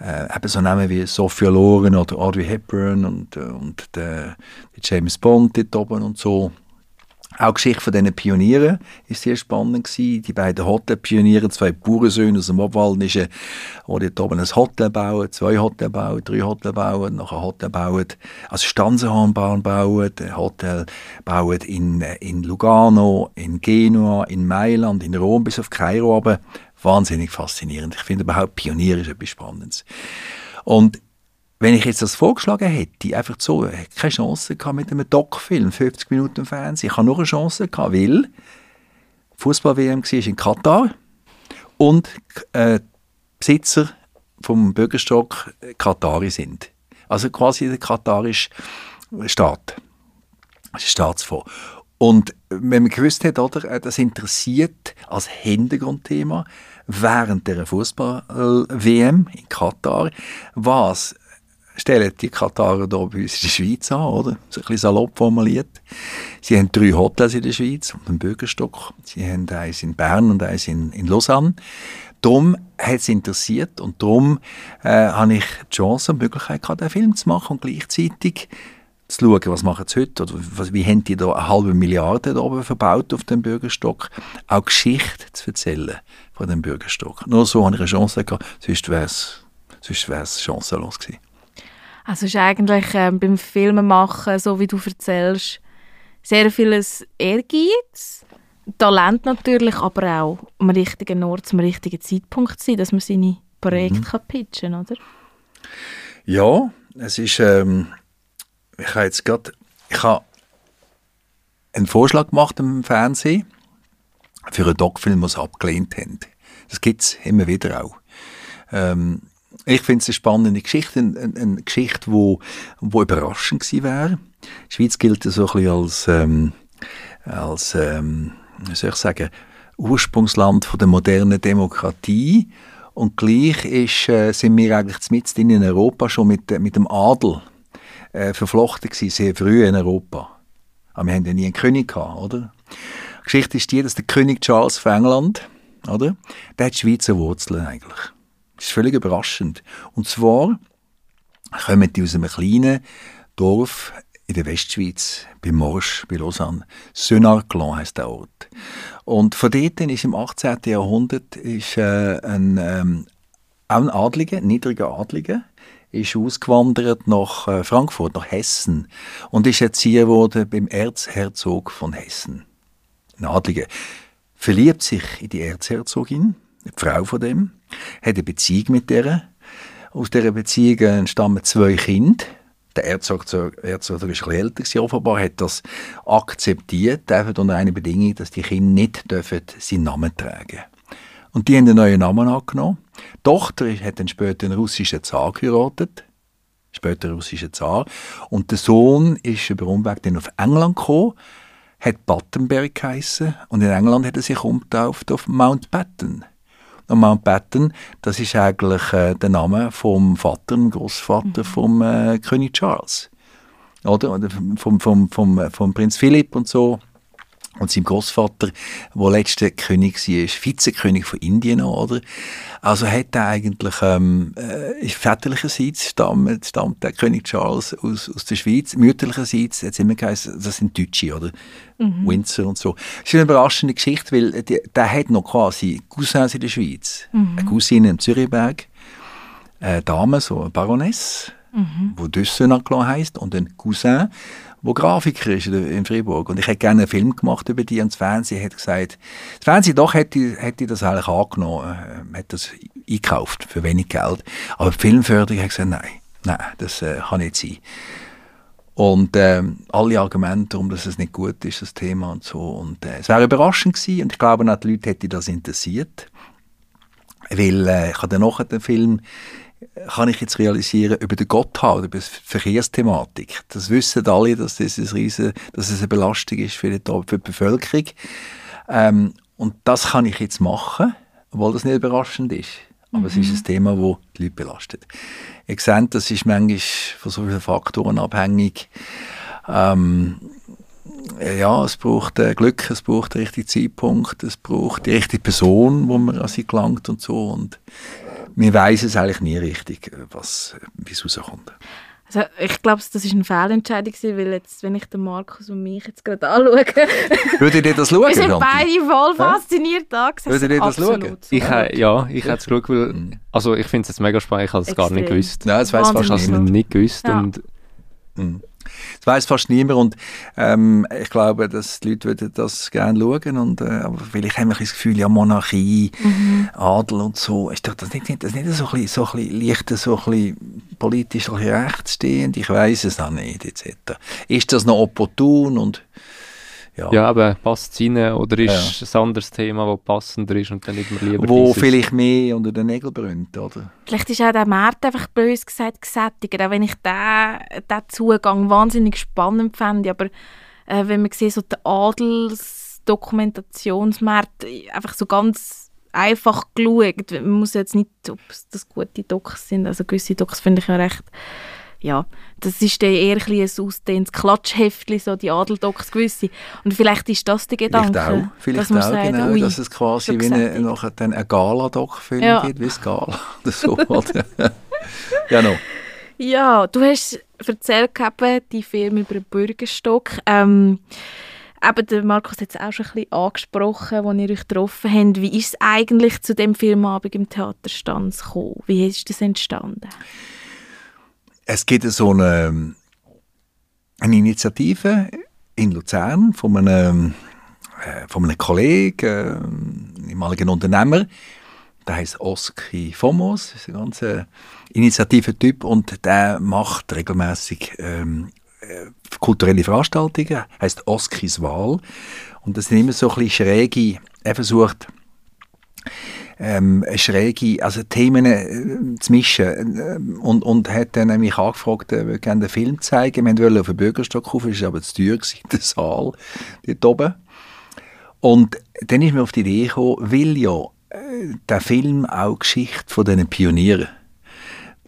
äh, eben so Namen wie Sophia Loren oder Audrey Hepburn und, äh, und der, der James Bond dort oben und so. Auch die Geschichte von diesen Pionieren ist sehr spannend gewesen. Die beiden Hotelpioniere, zwei Bauernsöhne aus dem Obwaldnischen, die dort oben ein Hotel bauen, zwei Hotel bauen, drei Hotel bauen, noch ein Hotel bauen, also Stanzenhornbahn bauen, ein Hotel bauen in, in Lugano, in Genua, in Mailand, in Rom bis auf Kairo aber Wahnsinnig faszinierend. Ich finde überhaupt Pionier ist etwas Spannendes. Und wenn ich jetzt das vorgeschlagen hätte, einfach so, hätte keine Chance gehabt mit einem Doc-Film, 50 Minuten Fernsehen. Ich habe nur eine Chance gehabt, weil Fußball-WM war in Katar und äh, Besitzer vom Bürgerstock Katari sind. Also quasi der katarische Staat. Das ist Staatsfonds. Und wenn man gewusst hat, oder, äh, das interessiert als Hintergrundthema während der Fußball-WM in Katar, was stellen die Katarer hier bei uns in der Schweiz an, oder? So ein bisschen salopp formuliert. Sie haben drei Hotels in der Schweiz und einen Bürgerstock. Sie haben eins in Bern und eins in, in Lausanne. Darum hat es interessiert und darum äh, habe ich die Chance und die Möglichkeit gehabt, einen Film zu machen und gleichzeitig zu schauen, was machen sie heute, oder was, wie haben die da eine halbe Milliarde da oben verbaut auf dem Bürgerstock, auch Geschichte zu erzählen von dem Bürgerstock. Nur so habe ich eine Chance gehabt, sonst wäre es chancenlos gewesen. Also ist eigentlich ähm, beim Filmemachen, so wie du erzählst, sehr vieles Ehrgeiz, Talent natürlich, aber auch am richtigen Ort, zum richtigen Zeitpunkt sein, dass man seine Projekte mhm. kann pitchen oder? Ja, es ist, ähm, ich habe jetzt gerade, ich habe einen Vorschlag gemacht im Fernsehen für einen Doc-Film, den sie abgelehnt haben. Das gibt es immer wieder auch. Ähm, ich finde es eine spannende Geschichte, eine, eine Geschichte, wo, wo überraschend gewesen wäre. Die Schweiz gilt so ein bisschen als, ähm, als ähm, wie soll ich sagen, Ursprungsland von der modernen Demokratie. Und gleich ist, äh, sind wir eigentlich mit in Europa schon mit, mit dem Adel äh, verflochten gewesen, sehr früh in Europa. Aber wir haben ja nie einen König gehabt, oder? Die Geschichte ist die, dass der König Charles von England, oder? Der hat Schweizer Wurzeln eigentlich. Das ist völlig überraschend. Und zwar kommen die aus einem kleinen Dorf in der Westschweiz, bei Morsch, bei Lausanne. Sönarclan heisst der Ort. Und von dort ist im 18. Jahrhundert ist, äh, ein, ähm, ein Adliger, niedriger Adliger, ist ausgewandert nach äh, Frankfurt, nach Hessen und ist Erzieher geworden beim Erzherzog von Hessen. Ein Adliger verliebt sich in die Erzherzogin, die Frau von dem, hat eine Beziehung mit der. Aus dieser Beziehung entstammen zwei Kinder. Der Erzog, Erzog ist ein älter, offenbar hat das akzeptiert, einfach unter einer Bedingung, dass die Kinder nicht dürfen seinen Namen tragen dürfen. Und die haben einen neuen Namen angenommen. Die Tochter hat dann später einen russischen Zar geheiratet. Später russischen Zar. Und der Sohn ist über Umweg dann auf England gekommen, hat Battenberg geheissen. Und in England hat er sich umgetauft auf Mountbatten. Mountbatten, das ist eigentlich äh, der Name vom Vater, dem Großvater mhm. vom äh, König Charles. Oder? Oder vom, vom, vom, äh, vom Prinz Philipp und so und sein Großvater, der letzte König war, ist Vizekönig von Indien, oder? Also hat er eigentlich, ähm, äh, väterlicherseits stammt, stammt der König Charles aus, aus der Schweiz, mütterlicherseits, jetzt immer geheißen, das sind Deutsche, oder? Mhm. Windsor und so. Das ist eine überraschende Geschichte, weil die, der hat noch quasi Cousins in der Schweiz. Mhm. Eine Cousine im Zürichberg, eine Dame, so eine Baroness, mhm. wo Dussenaclan heisst, und ein Cousin, wo Grafiker ist in Fribourg. Und ich hätte gerne einen Film gemacht über die und das Fernsehen hat gesagt, das Fernsehen doch hätte, hätte das eigentlich angenommen, äh, hat das eingekauft für wenig Geld. Aber die Filmförderung hat gesagt, nein, nein, das äh, kann nicht sein. Und äh, alle Argumente, warum dass es nicht gut ist, das Thema und so. Und äh, es wäre überraschend gewesen und ich glaube auch, die Leute hätte das interessiert. Weil äh, ich habe dann nachher den Film kann ich jetzt realisieren über den Gotthard, über die Verkehrsthematik. Das wissen alle, dass das, ein riesen, dass es eine Belastung ist für die, für die Bevölkerung. Ähm, und das kann ich jetzt machen, obwohl das nicht überraschend ist. Aber mhm. es ist mhm. ein Thema, das die Leute belastet. Ihr seht, das ist manchmal von so vielen Faktoren abhängig. Ähm, ja, es braucht äh, Glück, es braucht den richtigen Zeitpunkt, es braucht die richtige Person, wo man an sie gelangt und so. Und wir wissen es eigentlich nie richtig, was, wie es rauskommt. Also ich glaube, das war eine Fehlentscheidung, weil jetzt, wenn ich den Markus und mich jetzt gerade anschaue... Würdet ihr das (laughs) schauen? Wir sind beide voll fasziniert da Würdet ihr das schauen? Ich, äh, ja, ich hätte es geschaut, weil... Mhm. Also ich finde es jetzt mega spannend, ich habe es gar nicht gewusst. Nein, das weiß fast niemand. nicht gewusst ja. und... Mhm. Das weiß fast niemand und ähm, ich glaube, dass die Leute würden das gerne schauen und äh, aber vielleicht haben wir das Gefühl, ja Monarchie, mhm. Adel und so, ist doch das nicht, das nicht so ein bisschen, so ein bisschen leicht, so ein bisschen politisch ein bisschen rechtsstehend, ich weiß es auch nicht, etc. Ist das noch opportun und ja. ja, aber passt es rein oder ist ja. ein anderes Thema, das passender ist und dann nicht mehr lieber Wo dieses. vielleicht mehr unter den Nägeln brennt, oder? Vielleicht ist auch der Markt einfach bös gesagt gesättigt, auch wenn ich den, den Zugang wahnsinnig spannend fände, aber äh, wenn man sieht, so der Adelsdokumentationsmarkt einfach so ganz einfach geschaut, man muss jetzt nicht, ob das gute Docs sind, also gewisse Docs finde ich ja recht ja, das ist dann eher ein, ein ausdehntes Klatschheftchen, so die Adeldocs gewisse. Und vielleicht ist das der Gedanke. Vielleicht auch, vielleicht dass, auch, sagt, genau, ui, dass es quasi wie eine, nachher dann ein Gala-Doc-Film ja. gibt, wie es Gala (laughs) oder so. ja, no. Ja, du hast erzählt eben, die Film über den Bürgerstock. Ähm, eben, der Markus hat es auch schon ein bisschen angesprochen, als ihr euch getroffen habt. Wie ist es eigentlich zu dem Filmabend im Theaterstand gekommen? Wie ist das entstanden? Es gibt so eine, eine Initiative in Luzern von einem, äh, von einem Kollegen, äh, ehemaligen Unternehmer, der heißt Oski Fomos, ist ein ganz äh, Initiativentyp und der macht regelmäßig ähm, äh, kulturelle Veranstaltungen, heißt Oskis Wahl. Und das sind immer so ein bisschen schräge, er versucht ähm, schräge also Themen äh, zu mischen. Äh, und, und hat dann nämlich angefragt, äh, würde gerne den Film zeigen. Wir wollten auf den Bürgerstock rauf, es war aber zu teuer, gewesen, der Saal dort oben. Und dann ist mir auf die Idee gekommen, weil ja äh, der Film auch Geschichte von diesen Pionieren,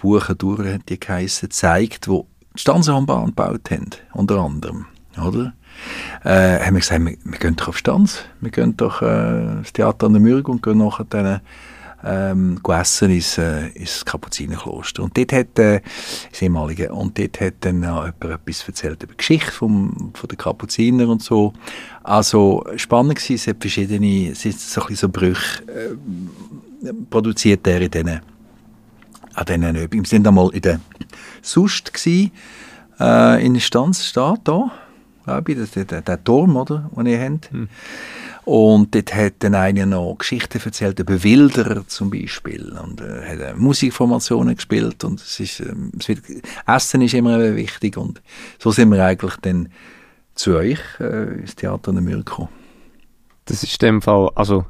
Buchen durch hat die geheissen, zeigt, wo die Stanzenbahn gebaut haben, unter anderem. Oder? Äh, haben wir gesagt, wir, wir gehen doch auf Stanz. Wir gehen doch äh, ins Theater an der Mürg und gehen nachher dann ähm, essen ins, äh, ins Kapuzinerkloster. Und dort hat, äh, und dort hat dann auch jemand etwas erzählt über die Geschichte vom, von den Kapuziner und so. Also spannend gewesen, es hat verschiedene, es ist so ein so Brüche äh, produziert er in diesen an diesen Übungen. Wir sind einmal in der Sust gewesen, äh, in der Stanz, steht da, glaube ich, der, der, der Turm, oder, den ihr habt. Hm. Und dort hat dann einer noch Geschichten erzählt über Wilderer zum Beispiel und äh, hat Musikformationen gespielt und es ist, äh, es wird, Essen ist immer wichtig und so sind wir eigentlich dann zu euch äh, ins Theater in der Mühl gekommen. Das ist in dem Fall, also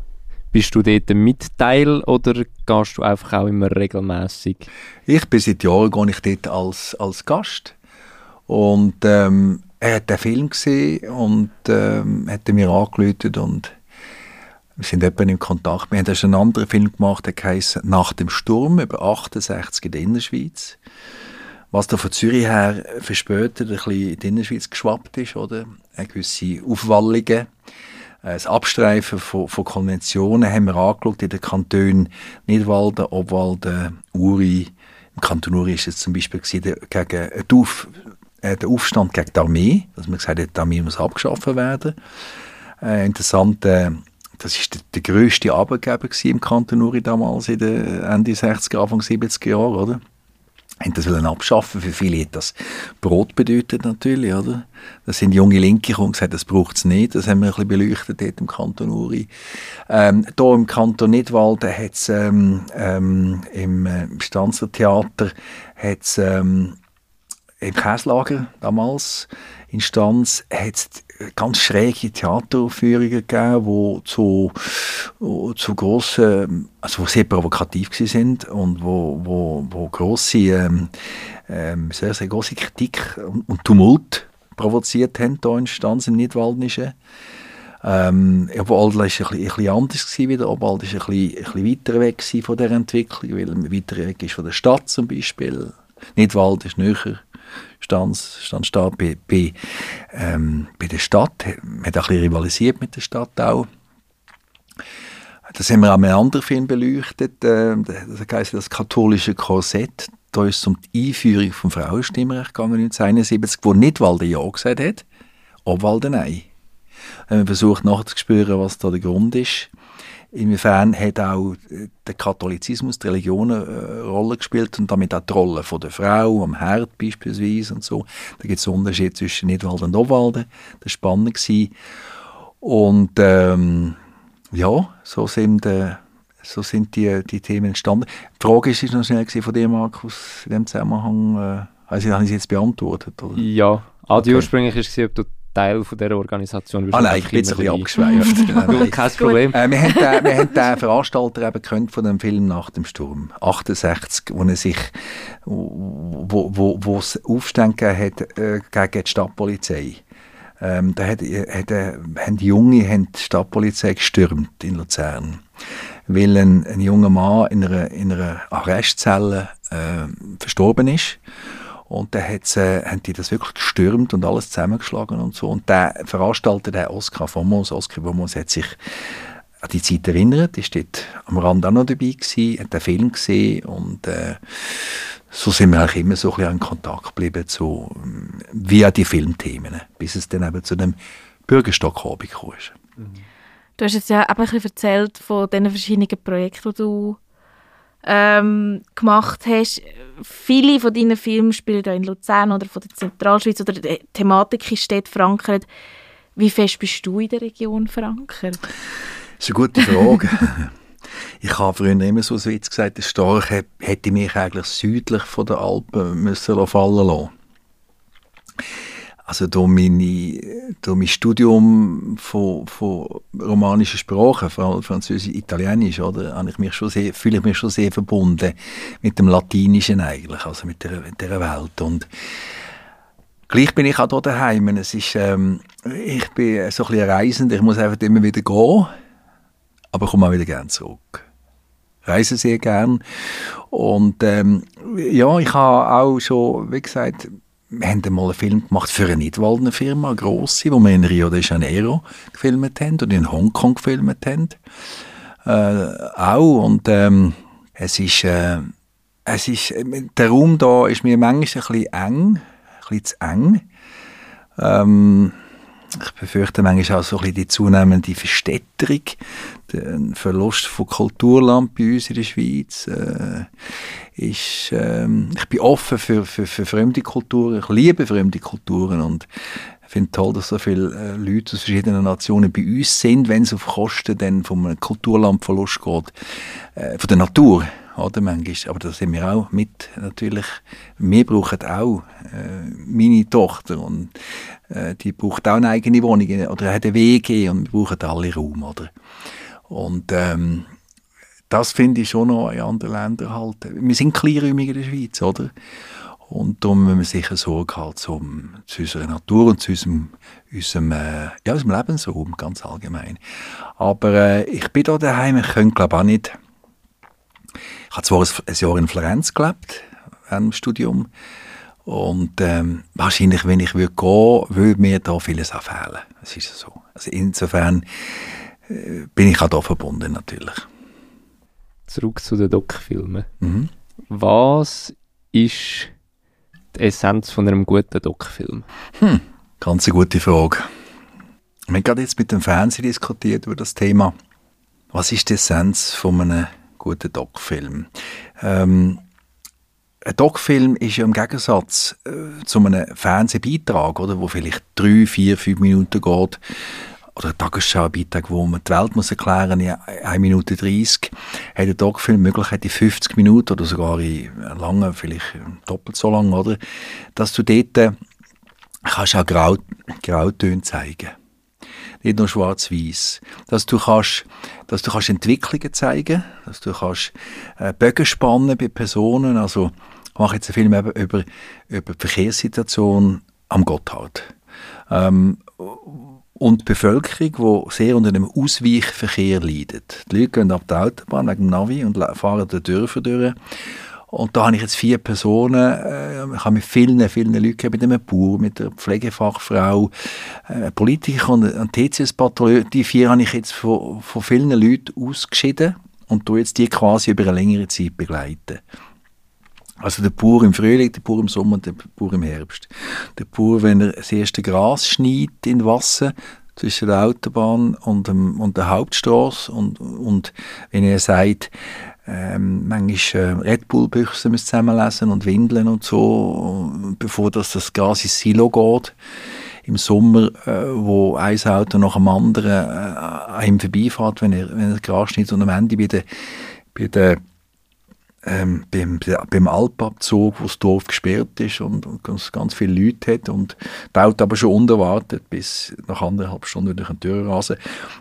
bist du dort ein Mitteil oder gehst du einfach auch immer regelmäßig? Ich bin seit Jahren gehe ich dort als, als Gast und ähm, er hat den Film gesehen und ähm, hat mir angerufen und wir sind eben in Kontakt. Wir haben einen anderen Film gemacht, der heißt «Nach dem Sturm» über 68 in der Innerschweiz. Was da von Zürich her verspätet ein bisschen in die Innerschweiz geschwappt ist, oder? Eine gewisse Aufwallungen. Äh, das Abstreifen von, von, Konventionen haben wir angeschaut in den Kantonen Nidwalden, Obwalden, Uri. Im Kanton Uri ist es zum Beispiel gegen die Auf der Aufstand gegen die Armee, dass man gesagt hat, die Armee muss abgeschafft werden. Äh, interessant, äh, das war der, der grösste Arbeitgeber im Kanton Uri damals in den Ende 60er, Anfang 70er Jahre, oder? haben das wollen abschaffen. Für viele hat das Brot bedeutet natürlich, oder? Das sind junge Linke gekommen und gesagt, das braucht es nicht. Das haben wir ein bisschen beleuchtet dort im Kanton Uri. Ähm, hier im Kanton Nidwalden hat es ähm, ähm, im äh, Stanzer Theater hat's, ähm, im Käslager damals Instanz hat es ganz schräge Theateraufführungen gegeben, wo zu, zu grossen, also wo sehr provokativ sind und wo, wo, wo grosse, ähm, ähm, sehr, sehr grosse Kritik und, Tumult provoziert haben hier in Stanz im Nidwaldnischen. Ähm, Obwald war ein bisschen, ein bisschen anders wieder. Obwald war ein bisschen, weiter weg von dieser Entwicklung, weil er weiter weg ist von der Stadt zum Beispiel. Nidwald ist näher stand, stand steht bei, bei, ähm, bei der Stadt. Man hat ein bisschen rivalisiert mit der Stadt auch. Das haben wir auch in einem anderen Film beleuchtet. Äh, das heisst das katholische Korsett. Da ist es um die Einführung vom Frauenstimmrecht gegangen 1971, wo Nidwalden Ja gesagt hat, Obwalden Nein. Wir haben versucht nachzuspüren, was da der Grund ist. Inwiefern hat auch der Katholizismus, die Religion eine äh, Rolle gespielt und damit auch die Rolle von der Frau am Herd beispielsweise und so. Da gibt es einen Unterschied zwischen Nidwalden und Obwalden. Das war spannend. Gewesen. Und ähm, ja, so sind, äh, so sind die, die Themen entstanden. Die Frage ist, ist noch schnell von dir, Markus, in dem Zusammenhang, äh, also habe ich sie jetzt beantwortet? Oder? Ja, ah, die okay. ursprünglich war, ob du Teil von dieser Organisation. Ah nein, ich bin jetzt ein bisschen abgeschweift. (laughs) Kein Problem. Äh, wir, haben den, wir haben den Veranstalter eben gekannt von dem Film «Nach dem Sturm», 68, wo er sich, wo, wo, wo es Aufstände hat äh, gegen die Stadtpolizei. Ähm, da hat, hat, äh, haben die Junge haben die Stadtpolizei gestürmt in Luzern, weil ein, ein junger Mann in einer, in einer Arrestzelle äh, verstorben ist und dann hat's, äh, haben die das wirklich gestürmt und alles zusammengeschlagen und so. Und der Veranstalter, der Oscar Fomos, Oscar Fomos, hat sich an die Zeit erinnert, ist dort am Rand auch noch dabei gewesen, hat den Film gesehen und äh, so sind wir auch immer so ein bisschen in Kontakt geblieben zu, via die Filmthemen, bis es dann eben zu dem Bürgerstockabend gekommen ist. Du hast jetzt ja eben ein bisschen erzählt von den verschiedenen Projekten, die du ähm, gemacht hast. Viele von deinen Filmen spielen in Luzern oder von der Zentralschweiz oder die Thematik ist dort verankert. Wie fest bist du in der Region verankert? Das ist eine gute Frage. (laughs) ich habe früher immer so Witz gesagt, der Storch hätte mich eigentlich südlich von den Alpen müssen fallen lassen also durch, meine, durch mein Studium von, von romanischen Sprachen, vor allem Französisch, Italienisch, oder, habe ich mich schon sehr, fühle ich mich schon sehr verbunden mit dem Latinischen eigentlich, also mit der, mit der Welt. Und gleich bin ich auch hier daheim. Es ist, ähm, ich bin so ein bisschen reisend, ich muss einfach immer wieder gehen, aber komme auch wieder gerne zurück reise sehr gern und ähm, ja, ich habe auch schon, wie gesagt, wir haben einmal einen Film gemacht für eine Nidwaldner Firma, eine grosse, wo wir in Rio de Janeiro gefilmt haben und in Hongkong gefilmt haben. Äh, auch. Und ähm, es ist, äh, es ist, der Raum da ist mir manchmal ein bisschen eng, ein bisschen zu eng. Ähm, ich befürchte manchmal auch so ein bisschen die zunehmende Verstädterung, den Verlust von Kulturland bei uns in der Schweiz. Äh, ist, ähm, ich bin offen für, für, für fremde Kulturen, ich liebe fremde Kulturen und finde toll, dass so viele äh, Leute aus verschiedenen Nationen bei uns sind, wenn es auf Kosten dann vom Kulturlandverlust geht, äh, von der Natur oder manchmal. Aber da sind wir auch mit natürlich. Wir brauchen auch äh, meine Tochter und äh, die braucht auch eine eigene Wohnung oder hat eine WG und wir brauchen alle Raum, oder? Und ähm, das finde ich schon noch in anderen Ländern halt. Wir sind kleinräumig in der Schweiz, oder? Und darum müssen wir sicher Sorge haben zum, zu unserer Natur und zu unserem, unserem, äh, ja, unserem Lebensraum, ganz allgemein. Aber äh, ich bin da daheim, ich könnte glaube auch nicht ich habe zwar ein Jahr in Florenz gelebt, während dem Studium, und ähm, wahrscheinlich, wenn ich würde gehen, würde mir da vieles auch fehlen. Es ist so. Also insofern äh, bin ich auch da verbunden natürlich. Zurück zu den Doc-Filmen. Mhm. Was ist die Essenz von einem guten Doc-Film? Hm, ganz eine gute Frage. Wir haben gerade jetzt mit dem Fernsehen diskutiert über das Thema. Was ist die Essenz von einem guten Doc-Film. Ähm, ein Doc-Film ist ja im Gegensatz äh, zu einem Fernsehbeitrag, oder, wo vielleicht drei, vier, fünf Minuten geht, oder ein Tagesschau-Beitrag, wo man die Welt muss erklären in 1 Minute 30, hat der Doc-Film die Möglichkeit in 50 Minuten oder sogar in langen, vielleicht doppelt so lang, oder, dass du dort äh, kannst auch Grau, Grautöne zeigen nicht nur schwarz-weiß. Dass du kannst, dass du kannst Entwicklungen zeigen, dass du kannst äh, Bögen spannen bei Personen. Also mache jetzt einen Film über, über, über die Verkehrssituation am Gotthard. Ähm, und die Bevölkerung, die sehr unter dem Ausweichverkehr leidet. Die Leute gehen ab der Autobahn wegen dem Navi und fahren durch Dörfer durch. Und da habe ich jetzt vier Personen, äh, ich habe mit vielen, vielen Leuten, mit einem Bauer, mit einer Pflegefachfrau, äh, Politiker und ein TCS-Patrouille, die vier habe ich jetzt von, von vielen Leuten ausgeschieden und tue jetzt die quasi über eine längere Zeit begleiten. Also der Bauer im Frühling, der Bauer im Sommer und der Bauer im Herbst. Der Bauer, wenn er das erste Gras schneidet in Wasser, zwischen der Autobahn und, dem, und der Hauptstraße und, und wenn er sagt, ähm, manchmal äh, Red Bull Büchsen zusammenlesen und Windeln und so, bevor das, das Gas ins Silo geht. Im Sommer, äh, wo ein Auto nach dem anderen äh, an ihm vorbeifährt, wenn er, wenn er Gras schneidet und am Ende bei der, bei der ähm, beim, beim Alpabzug, wo das Dorf gesperrt ist und, und ganz, ganz viele Leute hat und baut aber schon unerwartet bis nach anderthalb Stunden durch eine Tür rasen,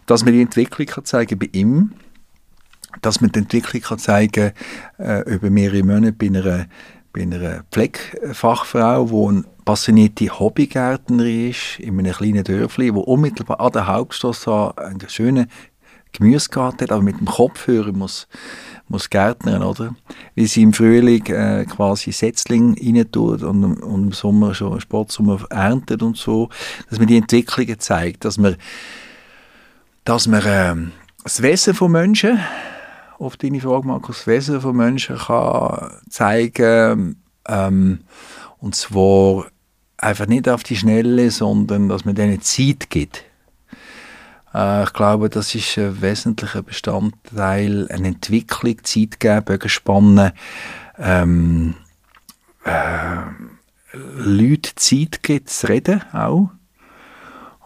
dass man die Entwicklung kann zeigen bei ihm, dass man die Entwicklung kann zeigen äh, über mehrere Monate bei einer, bei einer Pflegefachfrau, die eine passionierte Hobbygärtnerin ist, in einem kleinen Dörfli, wo unmittelbar an der Hauptstraße einen schönen Gemüsegarten hat, aber mit dem Kopfhörer muss muss gärtnern, oder? Wie sie im Frühling äh, quasi Setzling rein tut und, und, im Sommer schon Sportsommer erntet und so, dass man die Entwicklungen zeigt, dass man, dass man äh, das Wesen von Menschen, auf deine Frage, Markus, das Wesen von Menschen kann zeigen, ähm, und zwar einfach nicht auf die Schnelle, sondern dass man denen Zeit gibt ich glaube, das ist ein wesentlicher Bestandteil, eine Entwicklung, Zeit geben, Bögenspannen, ähm, äh, Leute Zeit gibt zu reden auch.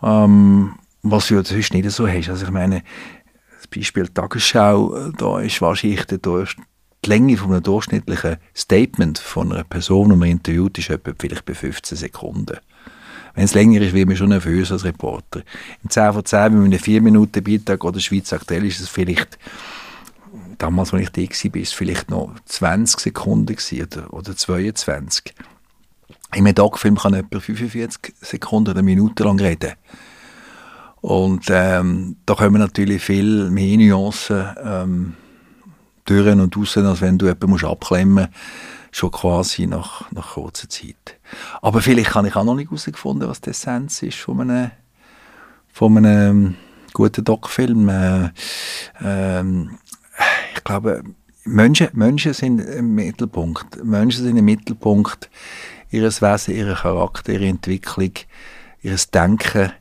Ähm, was du sonst nicht so hast. Also ich meine, das Beispiel Tagesschau, da ist wahrscheinlich der Durch die Länge von einem durchschnittlichen Statement von einer Person, die man interviewt, ist etwa vielleicht bei 15 Sekunden. Wenn es länger ist, wird man schon nervös als Reporter. Im 10 von 10, wenn man einen 4-Minuten-Beitrag oder Schweiz aktuell ist es vielleicht, damals, als ich da war, ist es vielleicht noch 20 Sekunden oder, oder 22. In einem Doc-Film kann etwa 45 Sekunden oder eine Minute lang reden. Und ähm, da kommen natürlich viel mehr Nuancen ähm, durch und raus, als wenn du jemanden abklemmen musst schon quasi nach, nach kurzer Zeit. Aber vielleicht habe ich auch noch nicht herausgefunden, was die Essenz ist von einem, von einem guten Doc-Film. Äh, äh, ich glaube, Menschen, Menschen sind im Mittelpunkt. Menschen sind im Mittelpunkt ihres Wesen, ihrer Charakter, ihrer Entwicklung, ihres Denken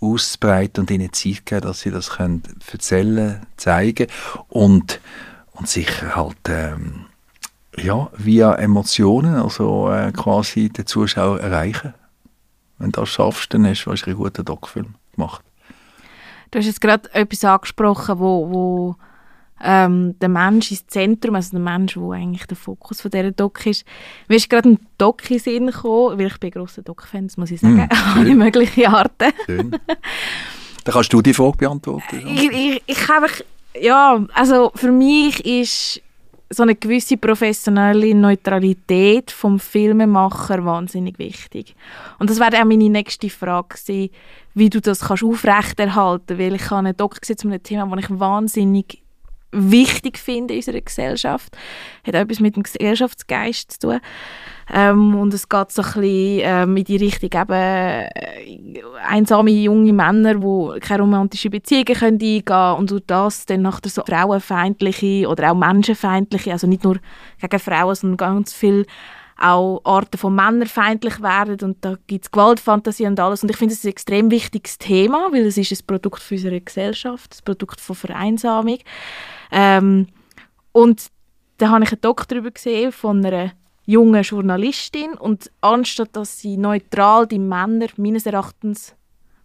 auszubreiten und ihnen Zeit geben, dass sie das können erzählen, zeigen und, und sich halt ähm, ja, via Emotionen, also äh, quasi den Zuschauer erreichen. Wenn du das schaffst, dann hast du einen guten Doc-Film gemacht. Du hast jetzt gerade etwas angesprochen, wo, wo ähm, der Mensch ins Zentrum, also der Mensch, wo eigentlich der Fokus von dieser Doc ist. Mir ist gerade ein Doc in Sinn gekommen, weil ich bin grosser Doc-Fan, muss ich sagen, mm, (laughs) alle möglichen Arten. Schön. Dann kannst du die Frage beantworten. Ich, ich, ich habe, ja, also für mich ist so eine gewisse professionelle Neutralität vom Filmemacher wahnsinnig wichtig. Und das wäre auch meine nächste Frage gewesen, wie du das kannst aufrechterhalten, weil ich habe einen Doc gesehen zu einem Thema, das ich wahnsinnig wichtig finde in unserer Gesellschaft. Hat auch etwas mit dem Gesellschaftsgeist zu tun. Ähm, und es geht so ein bisschen ähm, in die Richtung eben äh, einsame junge Männer, die keine romantische Beziehungen können eingehen können. Und durch das dann nachher so frauenfeindliche oder auch menschenfeindliche, also nicht nur gegen Frauen, sondern ganz viel auch Arten von männerfeindlich werden. Und da gibt es Gewaltfantasie und alles. Und ich finde es ein extrem wichtiges Thema, weil es ist ein Produkt für unsere Gesellschaft, ein Produkt von Vereinsamung. Ähm, und da habe ich einen Doktor darüber gesehen von einer jungen Journalistin und anstatt dass sie neutral die Männer meines Erachtens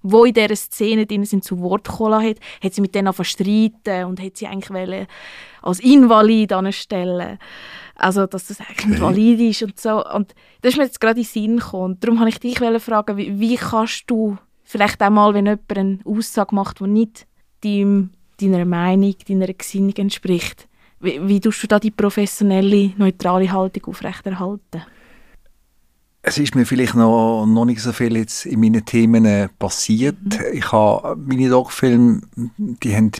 wo in dieser Szene drin sind, zu Wort gekommen hat, hat sie mit denen verstreiten und hat sie eigentlich als Invalid anstellen also dass das eigentlich valid ist und so. Und das ist mir jetzt gerade in den Sinn gekommen. darum wollte ich dich fragen, wie, wie kannst du vielleicht auch mal, wenn jemand eine Aussage macht, die nicht deinem, deiner Meinung, deiner Gesinnung entspricht, wie, wie tust du da die professionelle, neutrale Haltung aufrechterhalten? Es ist mir vielleicht noch, noch nicht so viel jetzt in meinen Themen äh, passiert. Mhm. Ich habe meine Doc-Filme, die haben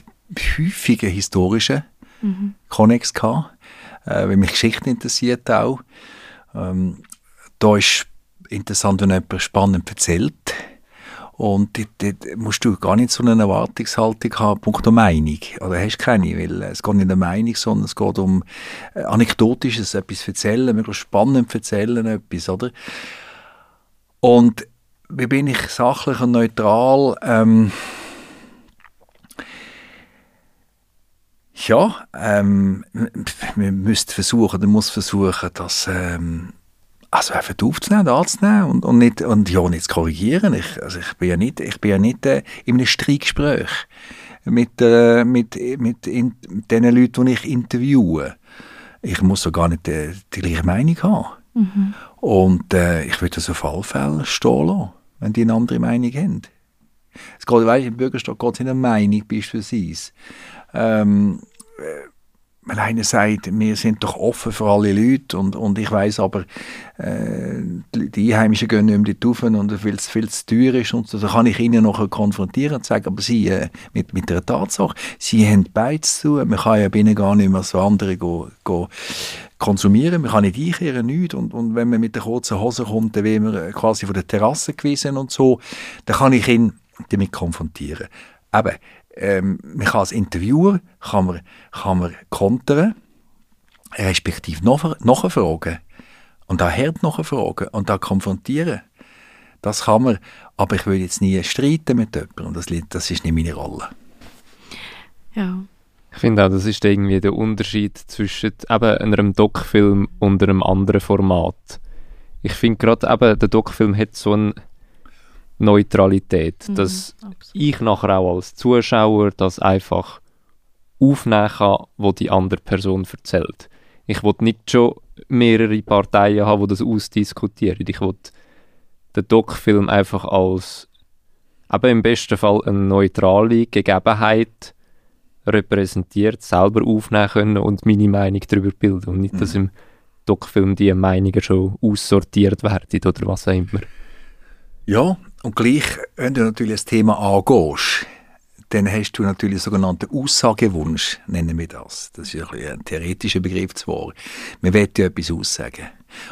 häufig historische mhm. Konnex gehabt, äh, weil mich Geschichte interessiert auch. Ähm, da ist interessant, wenn jemand spannend erzählt und dort, dort musst du gar nicht so eine Erwartungshaltung haben, Punkt um Meinung. Oder hast keine, weil es geht nicht um Meinung, sondern es geht um äh, anekdotisches, etwas erzählen, möglichst spannend erzählen, etwas, oder? Und wie bin ich sachlich und neutral? Ähm, ja, ähm, man müsste versuchen, man muss versuchen, dass ähm, also einfach aufzunehmen, anzunehmen und, und, nicht, und ja, nicht zu korrigieren. Ich, also ich bin ja nicht, ich bin ja nicht äh, in einem Streitgespräch mit, äh, mit, mit, in, mit den Leuten, die ich interviewe. Ich muss so gar nicht äh, die gleiche Meinung haben. Mhm. Und äh, ich würde das auf alle Fälle stehen lassen, wenn die eine andere Meinung haben. Es geht, weißt, im Bürgerstaat geht es in eine Meinung beispielsweise. Ähm, äh, wenn einer sagt, wir sind doch offen für alle Leute und, und ich weiß aber, äh, die Einheimischen gehen nicht mehr dort und weil es viel zu teuer ist und so, dann kann ich ihnen noch konfrontieren und sagen, aber sie, äh, mit, mit der Tatsache, sie haben beides zu tun, man kann ja bei ihnen gar nicht mehr so andere go, go konsumieren, man kann nicht einkehren, nichts und, und wenn man mit der kurzen Hose kommt, dann werden wir quasi von der Terrasse gewiesen und so, dann kann ich ihn damit konfrontieren. Eben, ähm, man kann als Interviewer kann man, kann man kontern, respektive nachfragen und auch hart nachfragen und auch konfrontieren. Das kann man, aber ich will jetzt nie streiten mit jemandem und das, das ist nicht meine Rolle. Ja. Ich finde auch, das ist irgendwie der Unterschied zwischen eben einem Doc-Film und einem anderen Format. Ich finde gerade eben, der Doc-Film hat so einen Neutralität, mhm, dass absolut. ich nachher auch als Zuschauer das einfach aufnehmen kann, was die andere Person erzählt. Ich will nicht schon mehrere Parteien haben, die das ausdiskutieren. Ich will den Doc-Film einfach als aber im besten Fall eine neutrale Gegebenheit repräsentiert, selber aufnehmen können und meine Meinung darüber bilden. Und nicht, mhm. dass im Doc-Film die Meinungen schon aussortiert werden oder was auch immer. Ja, und gleich, wenn du natürlich das Thema angehst, dann hast du natürlich sogenannten Aussagewunsch, nennen wir das. Das ist ein, ein theoretischer Begriff zwar. Man will ja etwas aussagen.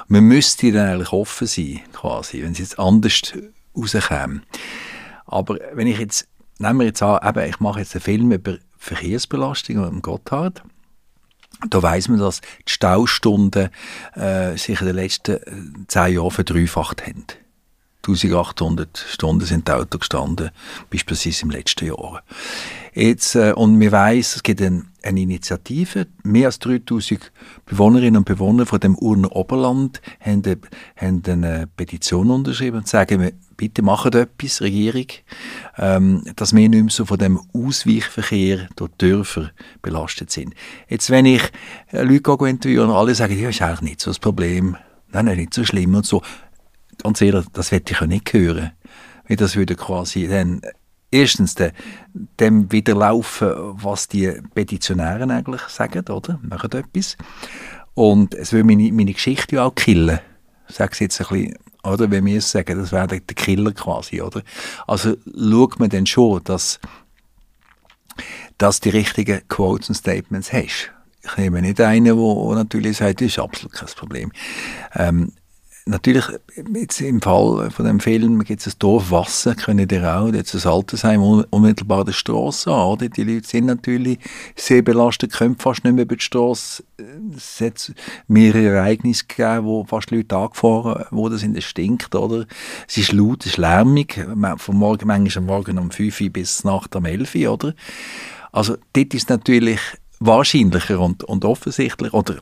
Man müsste dann eigentlich offen sein, quasi, wenn es jetzt anders rauskäme. Aber wenn ich jetzt, nehmen wir jetzt an, eben, ich mache jetzt einen Film über Verkehrsbelastung im Gotthard, da weiß man, dass die Staustunden äh, sich in den letzten äh, zehn Jahren verdreifacht haben. 1800 Stunden sind die Autos gestanden, beispielsweise im letzten Jahr. Jetzt, äh, und wir weiss, es gibt ein, eine Initiative, mehr als 3000 Bewohnerinnen und Bewohner von dem Urner Oberland haben, eine, haben eine Petition unterschrieben und sagen, bitte macht etwas, Regierung, ähm, dass wir nicht mehr so von dem Ausweichverkehr durch Dörfer belastet sind. Jetzt, wenn ich äh, Leute interviewe und alle sagen, ja, ist eigentlich nicht so das Problem, nein, nein, nicht so schlimm und so, ganz ehrlich, das werde ich ja nicht hören. Weil das würde quasi dann erstens de, dem widerlaufen, was die Petitionären eigentlich sagen, oder? Machen etwas. Und es würde meine, meine Geschichte ja auch killen. Ich jetzt ein bisschen, oder? Wenn wir es sagen, das wäre der Killer quasi, oder? Also schaut man dann schon, dass, dass die richtigen Quotes und Statements hast. Ich nehme nicht einen, der natürlich sagt, das ist absolut kein Problem. Ähm, Natürlich, jetzt im Fall von dem Film gibt es ein Dorf Wasser, können ihr auch, jetzt ein Altersheim unmittelbar der Straße an, oder? Die Leute sind natürlich sehr belastet, können fast nicht mehr über die Straße. Es hat mehrere Ereignisse gegeben, wo fast Leute angefahren wurden, sind, es stinkt, oder? Es ist laut, es ist lärmig, von morgen, manchmal am Morgen um 5 Uhr bis Nacht um 11 Uhr, oder? Also, dort ist natürlich wahrscheinlicher und, und offensichtlich, oder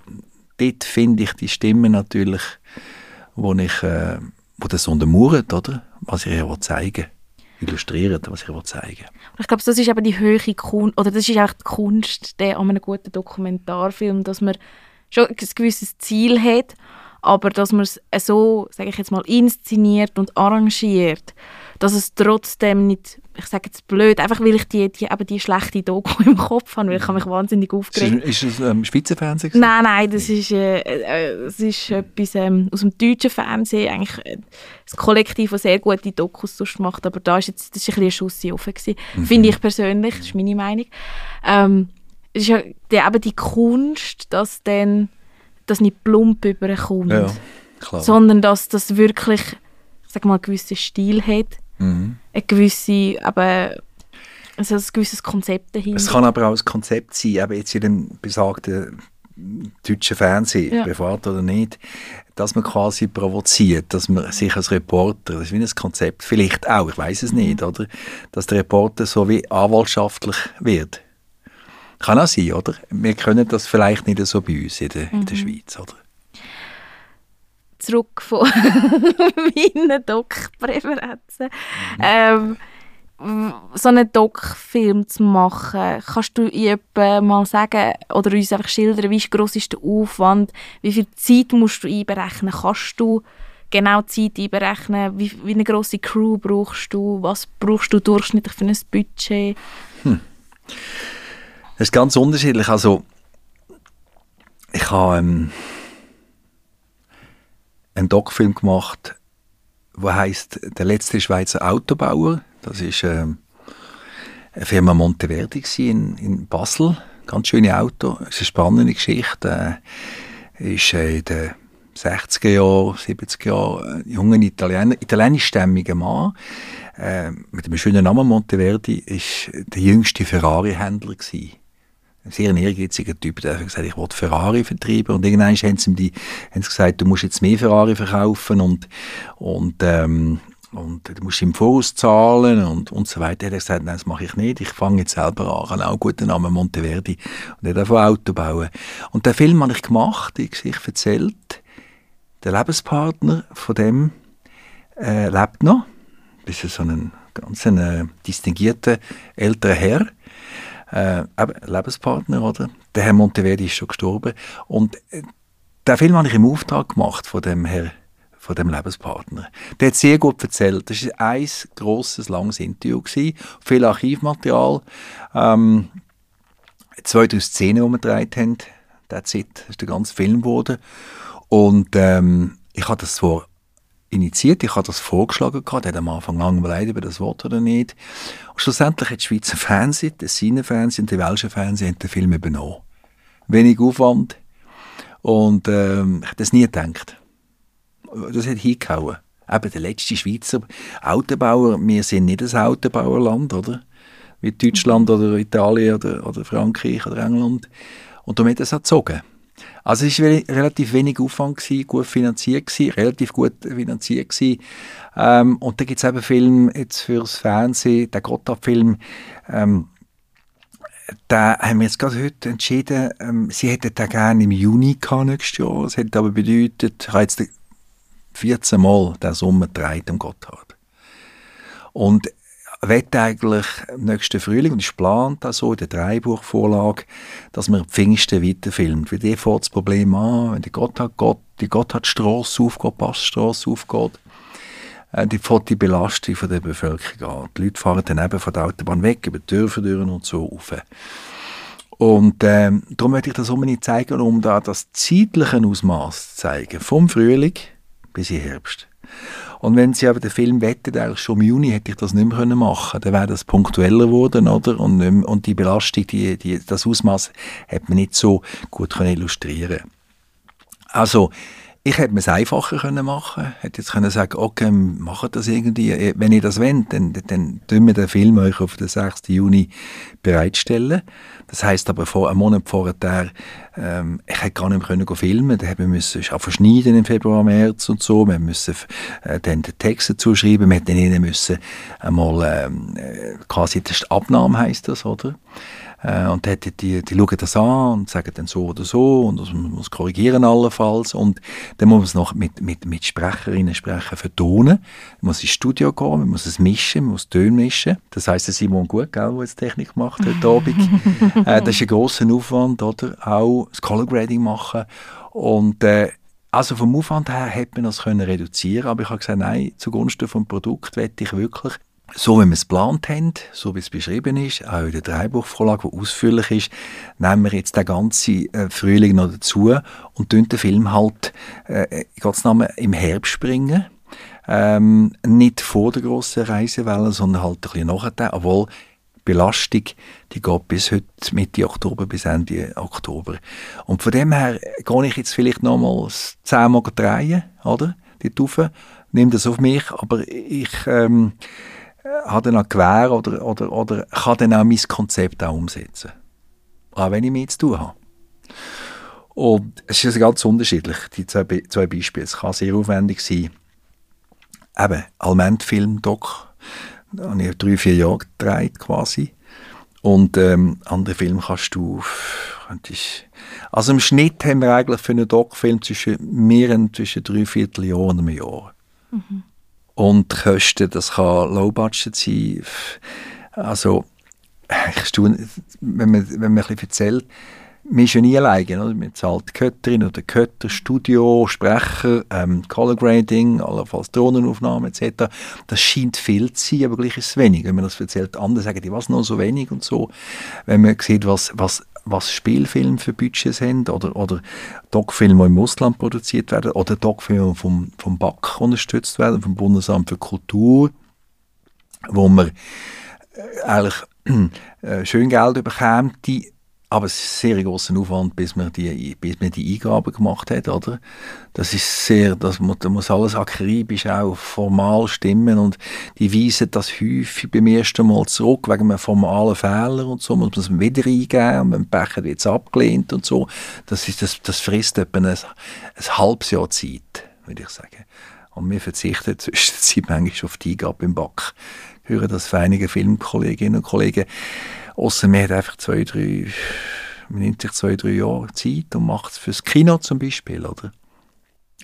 dort finde ich die Stimme natürlich wo ich, äh, wo das untermauert, oder? Was ich ja zeigen illustriert, was ich zeigen will. Ich glaube, das ist eben die höhere Kunst, oder das ist auch die Kunst der, an einem guten Dokumentarfilm, dass man schon ein gewisses Ziel hat, aber dass man es so, sage ich jetzt mal, inszeniert und arrangiert, dass es trotzdem nicht, ich sage jetzt blöd, einfach weil ich die, die, eben die schlechte Doku (laughs) im Kopf habe, weil ich habe mich wahnsinnig aufgeregt. Ist, ist es ähm, Schweizer Fernsehen? Nein, nein, das ist, äh, äh, das ist etwas ähm, aus dem deutschen Fernsehen, eigentlich äh, das Kollektiv, das sehr gute Dokus sonst macht, aber da ist jetzt, das ist ein bisschen ein Schuss offen gewesen, mhm. finde ich persönlich, das ist meine Meinung. Ähm, es ist ja die, eben die Kunst, dass dann das nicht plump überkommt, ja, sondern dass das wirklich, ich sag mal, einen gewissen Stil hat, mhm. eine gewisse, aber also ein gewisses Konzept dahinter. Es kann aber auch ein Konzept sein, eben jetzt in dem besagten deutschen Fernsehen, ja. privat oder nicht, dass man quasi provoziert, dass man sich als Reporter, das ist wie ein Konzept, vielleicht auch, ich weiß es nicht, mhm. oder, dass der Reporter so wie anwaltschaftlich wird. Kann auch sein, oder? Wir können das vielleicht nicht so bei uns in der, mhm. in der mhm. Schweiz, oder? Zurück von (laughs) meinen Doc-Präferenzen. Mhm. Ähm, so einen Doc-Film zu machen, kannst du mal sagen oder uns einfach schildern, wie groß ist der Aufwand, wie viel Zeit musst du einberechnen, kannst du genau Zeit einberechnen, wie, wie eine große Crew brauchst du, was brauchst du durchschnittlich für ein Budget? Hm. Das ist ganz unterschiedlich. Also, ich habe ähm, einen Doc-Film gemacht, der heißt Der letzte Schweizer Autobauer. Das ist ähm, eine Firma Monteverdi in, in Basel. Ganz schöne Auto. Es ist eine spannende Geschichte. Äh, ist äh, in den 60er Jahren, 70er Jahren ein junger italienischstämmiger Mann äh, mit einem schönen Namen Monteverdi ist der jüngste Ferrari-Händler ein sehr ehrgeiziger Typ, der hat gesagt, ich will Ferrari vertreiben. Und irgendwann haben sie ihm die, haben sie gesagt, du musst jetzt mehr Ferrari verkaufen und, und, ähm, und du musst im Voraus zahlen und, und so weiter. Er hat gesagt, nein, das mache ich nicht, ich fange jetzt selber an, ich habe auch einen guten Namen, Monteverdi, und er darf Auto bauen. Und den Film habe ich gemacht, die Geschichte erzählt, der Lebenspartner von dem äh, lebt noch, das ist so ein ganz äh, distinguierter älterer Herr, äh, Lebenspartner, oder? Der Herr Monteverdi ist schon gestorben. Und äh, den Film habe ich im Auftrag gemacht von dem Herr von dem Lebenspartner. Der hat sehr gut erzählt. Das war ein grosses, langes Interview. Gewesen, viel Archivmaterial. Ähm, zwei, drei Szenen, die wir gedreht haben. That's it. Das ist der ganze Film geworden. Und ähm, ich habe das zwar initiiert, ich habe das vorgeschlagen, gehabt, hat am Anfang lange überlegt, ob das Wort oder nicht. Und schlussendlich hat die Schweizer Fernsehen, der Sine Fernsehen und der Welsche Fernsehen den Film übernommen. Wenig Aufwand. Und ähm, ich hätte das nie gedacht. Das hat hingehauen. Eben der letzte Schweizer Autobauer, wir sind nicht ein Autobauerland, oder? Wie Deutschland oder Italien oder, oder Frankreich oder England. Und damit hat es auch gezogen. Also es war relativ wenig Aufwand, gewesen, gut finanziert, gewesen, relativ gut finanziert. Gewesen. Ähm, und da gibt es eben Filme jetzt fürs Fernsehen, der Gotthard-Film, ähm, da haben wir jetzt gerade heute entschieden, ähm, sie hätten den gerne im Juni gehabt, nächstes Jahr. Das hätte aber bedeutet, ich habe jetzt 14 Mal den Sommer gedreht am Gotthard. Und wette eigentlich nächsten Frühling, und ist geplant so in der Dreibuchvorlage, dass man Pfingsten weiterfilmt. Weil die fährt das Problem an, wenn die Gotthard, Gott, die Gotthardstrasse aufgeht, Passstrasse aufgeht, äh, die fährt die Belastung von der Bevölkerung an. Die Leute fahren dann eben von der Autobahn weg, über die Dörfer und so rauf. Und ähm, darum möchte ich das unbedingt zeigen, um da das zeitliche Ausmaß zu zeigen, vom Frühling bis in Herbst. Und wenn sie aber den Film wettet, eigentlich schon im Juni hätte ich das nicht mehr machen. Können, dann wäre das punktueller geworden, oder? Und, und die Belastung, die, die, das Ausmaß hätte man nicht so gut können illustrieren. Also, ich hätte es einfacher können machen hätte jetzt können sagen, okay, macht das irgendwie, wenn ihr das wollt, dann, dann tun wir den Film euch auf den 6. Juni bereitstellen. Das heißt aber vor einem Monat vorher, ähm, ich hätte gar nicht mehr können filmen, haben wir müssen auch verschneiden im Februar, März und so, wir müssen äh, dann den Text dazu schreiben, wir hätten ihnen müssen einmal ähm, äh, quasi die Abnahme heißt das, oder? Äh, und die, die, die schauen das an und sagen dann so oder so und das, man muss korrigieren allenfalls. Und dann muss man es noch mit, mit, mit Sprecherinnen sprechen vertonen. Man muss ins Studio gehen, man muss es mischen, man muss Töne mischen. Das heisst, der Simon Gut, gell, der jetzt Technik macht heute Abend. (laughs) äh, das ist ein grosser Aufwand, oder? Auch das Color Grading machen. Und äh, also vom Aufwand her hätte man das können reduzieren aber ich habe gesagt, nein, zugunsten vom Produkt wette ich wirklich so wie wir es geplant haben, so wie es beschrieben ist, auch in der Dreibuchvorlage, die ausführlich ist, nehmen wir jetzt den ganzen äh, Frühling noch dazu und den Film halt, äh, Gottes Namen, im Herbst bringen. Ähm, nicht vor der grossen Reisewelle, sondern halt ein bisschen nachher, obwohl Belastung, die geht bis heute Mitte Oktober bis Ende Oktober. Und von dem her gehe ich jetzt vielleicht nochmals zehnmal drehen, oder? Die Taufe, nehme das auf mich, aber ich ähm, habe dann auch Gewähr oder, oder, oder kann dann auch mein Konzept auch umsetzen. Auch wenn ich mehr zu tun habe. Und es ist ganz unterschiedlich, die zwei, zwei Beispiele. Es kann sehr aufwendig sein. Eben, Alment-Film-Doc da habe ich drei, vier Jahre gedreht quasi. Und ähm, andere Filme kannst du... Könntest, also im Schnitt haben wir eigentlich für einen Doc-Film zwischen mehr zwischen drei Vierteljahren und einem Jahr. Mhm. Und die Kosten, das kann Low-Budget sein. Also, (laughs) ich staune, wenn man, wenn man ein bisschen erzählt, man ist ja nie alleine. Oder? Man zahlt Kötterin oder Kötter, Studio, Sprecher, ähm, Color Grading, allenfalls Drohnenaufnahmen etc. Das scheint viel zu sein, aber gleich ist es wenig. Wenn man das erzählt, andere sagen, die was noch so wenig und so. Wenn man sieht, was, was, was Spielfilme für Budgets haben oder, oder Doc-Filme, die im Ausland produziert werden oder Doc-Filme vom, vom BAC unterstützt werden, vom Bundesamt für Kultur, wo man äh, eigentlich äh, schön Geld bekommt, die aber es ist sehr großer Aufwand, bis man die, bis man die Eingaben gemacht hat, oder? Das ist sehr, das muss, da muss alles akribisch auch formal stimmen und die weisen das häufig beim ersten Mal zurück, wegen einem formalen Fehler und so, muss man es wieder eingeben und beim Becher wird es abgelehnt und so. Das, ist, das, das frisst etwa ein, ein halbes Jahr Zeit, würde ich sagen. Und wir verzichten (laughs) zwischenzeit manchmal auf die Eingabe im Back. Hören das für einige Filmkolleginnen und Kollegen Außer man hat einfach zwei, drei, man nimmt sich zwei, drei Jahre Zeit und macht es fürs Kino zum Beispiel, oder?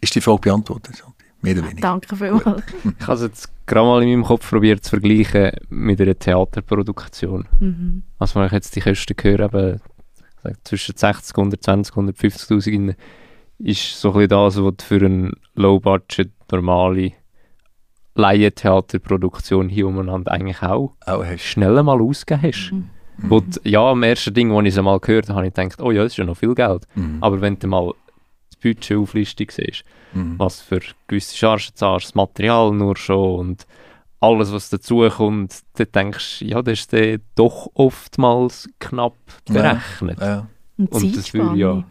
Ist die Frage beantwortet? Mehr oder weniger. Danke vielmals. ich habe es jetzt gerade mal in meinem Kopf probiert zu vergleichen mit einer Theaterproduktion. Mhm. Also wenn ich jetzt die Kosten höre, eben zwischen 60, 120, 150'000 ist so ein das, was du für eine Low-Budget, normale Laientheaterproduktion hier umeinander eigentlich auch, auch schnell mal ausgegeben hast. Mhm. Wo die, ja, am ersten Ding, als ich es mal gehört habe, habe ich gedacht, oh ja, das ist ja noch viel Geld. Mhm. Aber wenn du mal das Budget auflistung siehst, mhm. was für gewisse Chargen zahlst, das Material nur schon und alles, was dazukommt, dann denkst du, ja, das ist dann doch oftmals knapp berechnet. Ja, ja. Und, und das will ja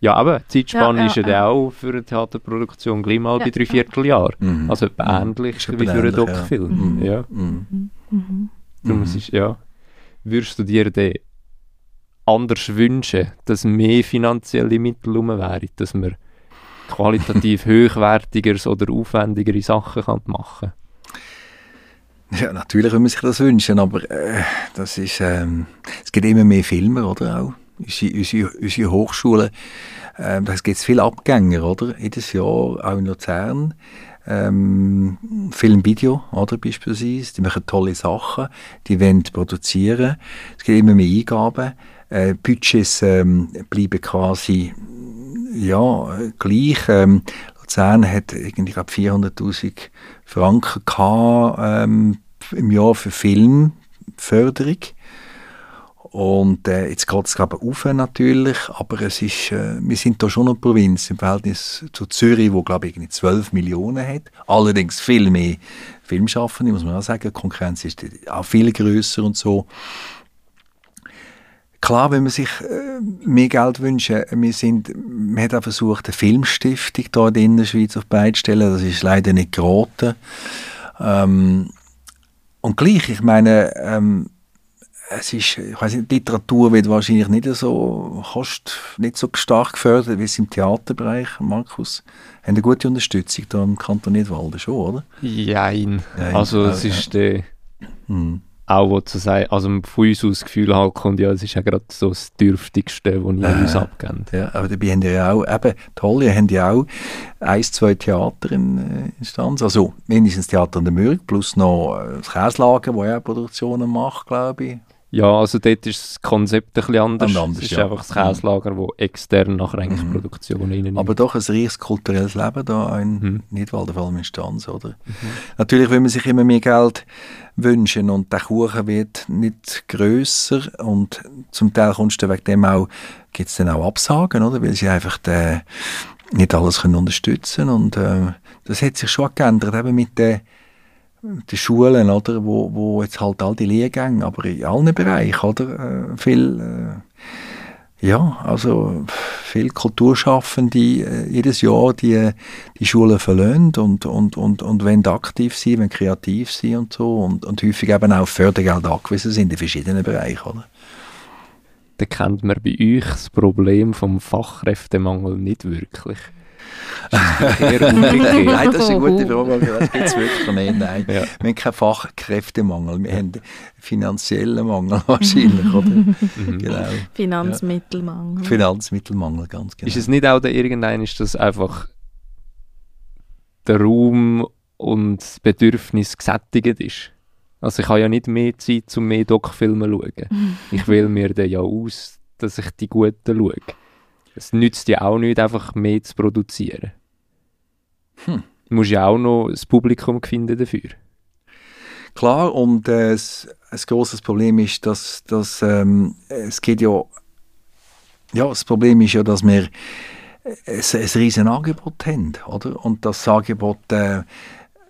ja, aber die Zeitspanne ja, ist ja, ja auch für eine Theaterproduktion gleich mal bei drei Vierteljahren. Mhm. Also mhm. ähnlich wie für einen Doc-Film. Ja. Mhm. Mhm. mhm. Darum mhm. ist, ja, würdest du dir dann anders wünschen, dass mehr finanzielle Mittel herum wären, dass man qualitativ (laughs) hochwertigeres oder aufwendigere Sachen kann machen Ja, natürlich würde man sich das wünschen, aber äh, das ist, ähm, es gibt immer mehr Filme, oder auch? unsere, unsere, unsere Hochschule, ähm, da gibt es viele Abgänger, oder? Jedes Jahr, auch in Luzern. Ähm, Film, Video, oder, beispielsweise. Die machen tolle Sachen, die wollen produzieren. Es gibt immer mehr Eingaben. Äh, Budgets ähm, bleiben quasi, ja, gleich. Ähm, Luzern hat irgendwie, 400'000 Franken gehabt, ähm, im Jahr für Filmförderung. Und äh, jetzt geht es gerade auf natürlich, aber es ist, äh, wir sind da schon eine Provinz im Verhältnis zu Zürich, wo glaube ich 12 Millionen hat. Allerdings viel mehr Filmschaffende, muss man auch sagen. Die Konkurrenz ist auch viel größer und so. Klar, wenn man sich äh, mehr Geld wünscht, wir sind, man hat auch versucht, eine Filmstiftung hier in der Schweiz auf beizustellen. Das ist leider nicht geraten. Ähm, und gleich, ich meine, ähm, es ist, ich weiß nicht, Literatur wird wahrscheinlich nicht so, kost, nicht so stark gefördert wie es im Theaterbereich. Markus, haben eine gute Unterstützung da im Kanton Nidwalden schon, oder? Jein. Jein. Also es ja, ist ja. der... Hm. auch wo zu sagen, also von uns aus das Gefühl halt kommt, ja, es ist ja gerade so das Dürftigste, was ihr Äh. uns abgebt. Ja, aber dabei haben ja auch, eben, die Holly haben ja auch ein, zwei Theater in äh, Instanz. Also mindestens Theater in der Mürg, plus noch äh, das Käslager, wo ja Produktionen macht, glaube ich. Ja, also dort ist das Konzept ein bisschen anders. Anders, es ist ja. einfach das Käslager, wo extern nachher eigentlich Mhm. Produktion rein Aber doch ein reiches kulturelles Leben da in Mhm. Nidwalden, vor allem in Stanz, oder? Natürlich will man sich immer mehr Geld wünschen und der Kuchen wird nicht grösser und zum Teil kommst du wegen dem auch, gibt es dann auch Absagen, oder? Weil sie einfach äh, nicht alles können unterstützen und äh, das hat sich schon geändert, eben mit den die Schulen, oder, wo, wo jetzt halt all die Lehrgänge, aber in allen Bereichen, oder, äh, viel, äh, ja, also viel Kulturschaffende äh, jedes Jahr die, die Schulen verlassen und, und, und, und wenn aktiv sein, wenn kreativ sein und so und, und häufig eben auch Fördergeld angewiesen sind in verschiedenen Bereichen, oder? Dann kennt man bei euch das Problem vom Fachkräftemangel nicht wirklich. (laughs) Nein, das ist eine gute Frage, das gibt es wirklich nicht, nein. Ja. Wir haben keinen Fachkräftemangel, wir haben finanziellen Mangel wahrscheinlich, oder? Mhm. Genau. Finanzmittelmangel. Finanzmittelmangel, ganz genau. Ist es nicht auch der irgendein, ist das einfach der Raum und das Bedürfnis gesättigt ist? Also ich habe ja nicht mehr Zeit, um mehr Doc-Filme zu schauen. (laughs) Ich wähle mir dann ja aus, dass ich die guten schaue. Es nützt ja auch nicht, einfach mehr zu produzieren. Hm. Du musst ja auch noch das Publikum finden dafür. Klar, und äh, ein grosses Problem ist, dass, dass ähm, es geht ja, ja, das Problem ist ja, dass wir ein, ein riesen Angebot haben, oder? Und das Angebot, äh,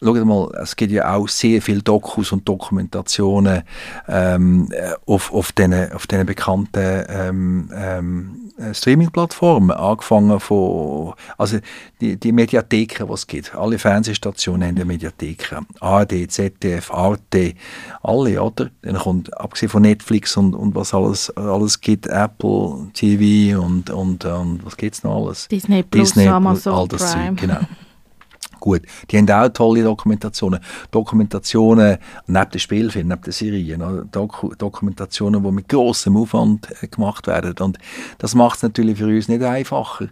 schaut mal, es gibt ja auch sehr viele Dokus und Dokumentationen ähm, äh, auf, auf diesen auf diesen bekannten ähm, ähm, äh, Streaming-Plattformen, angefangen von, also die, die Mediatheken, die es gibt. Alle Fernsehstationen haben eine Mediatheken. ARD, ZDF, Arte, alle, oder? Dann kommt, abgesehen von Netflix und, und was alles, alles gibt, Apple TV und, und, und was gibt's noch alles? Disney Plus, Disney, Amazon all das Prime. Zeug, genau. (laughs) Gut, die haben auch tolle Dokumentationen. Dokumentationen neben den Spielfilmen, neben den Serien? Doku Dokumentationen, die mit großem Aufwand äh, gemacht werden. Und das macht es natürlich für uns nicht einfacher.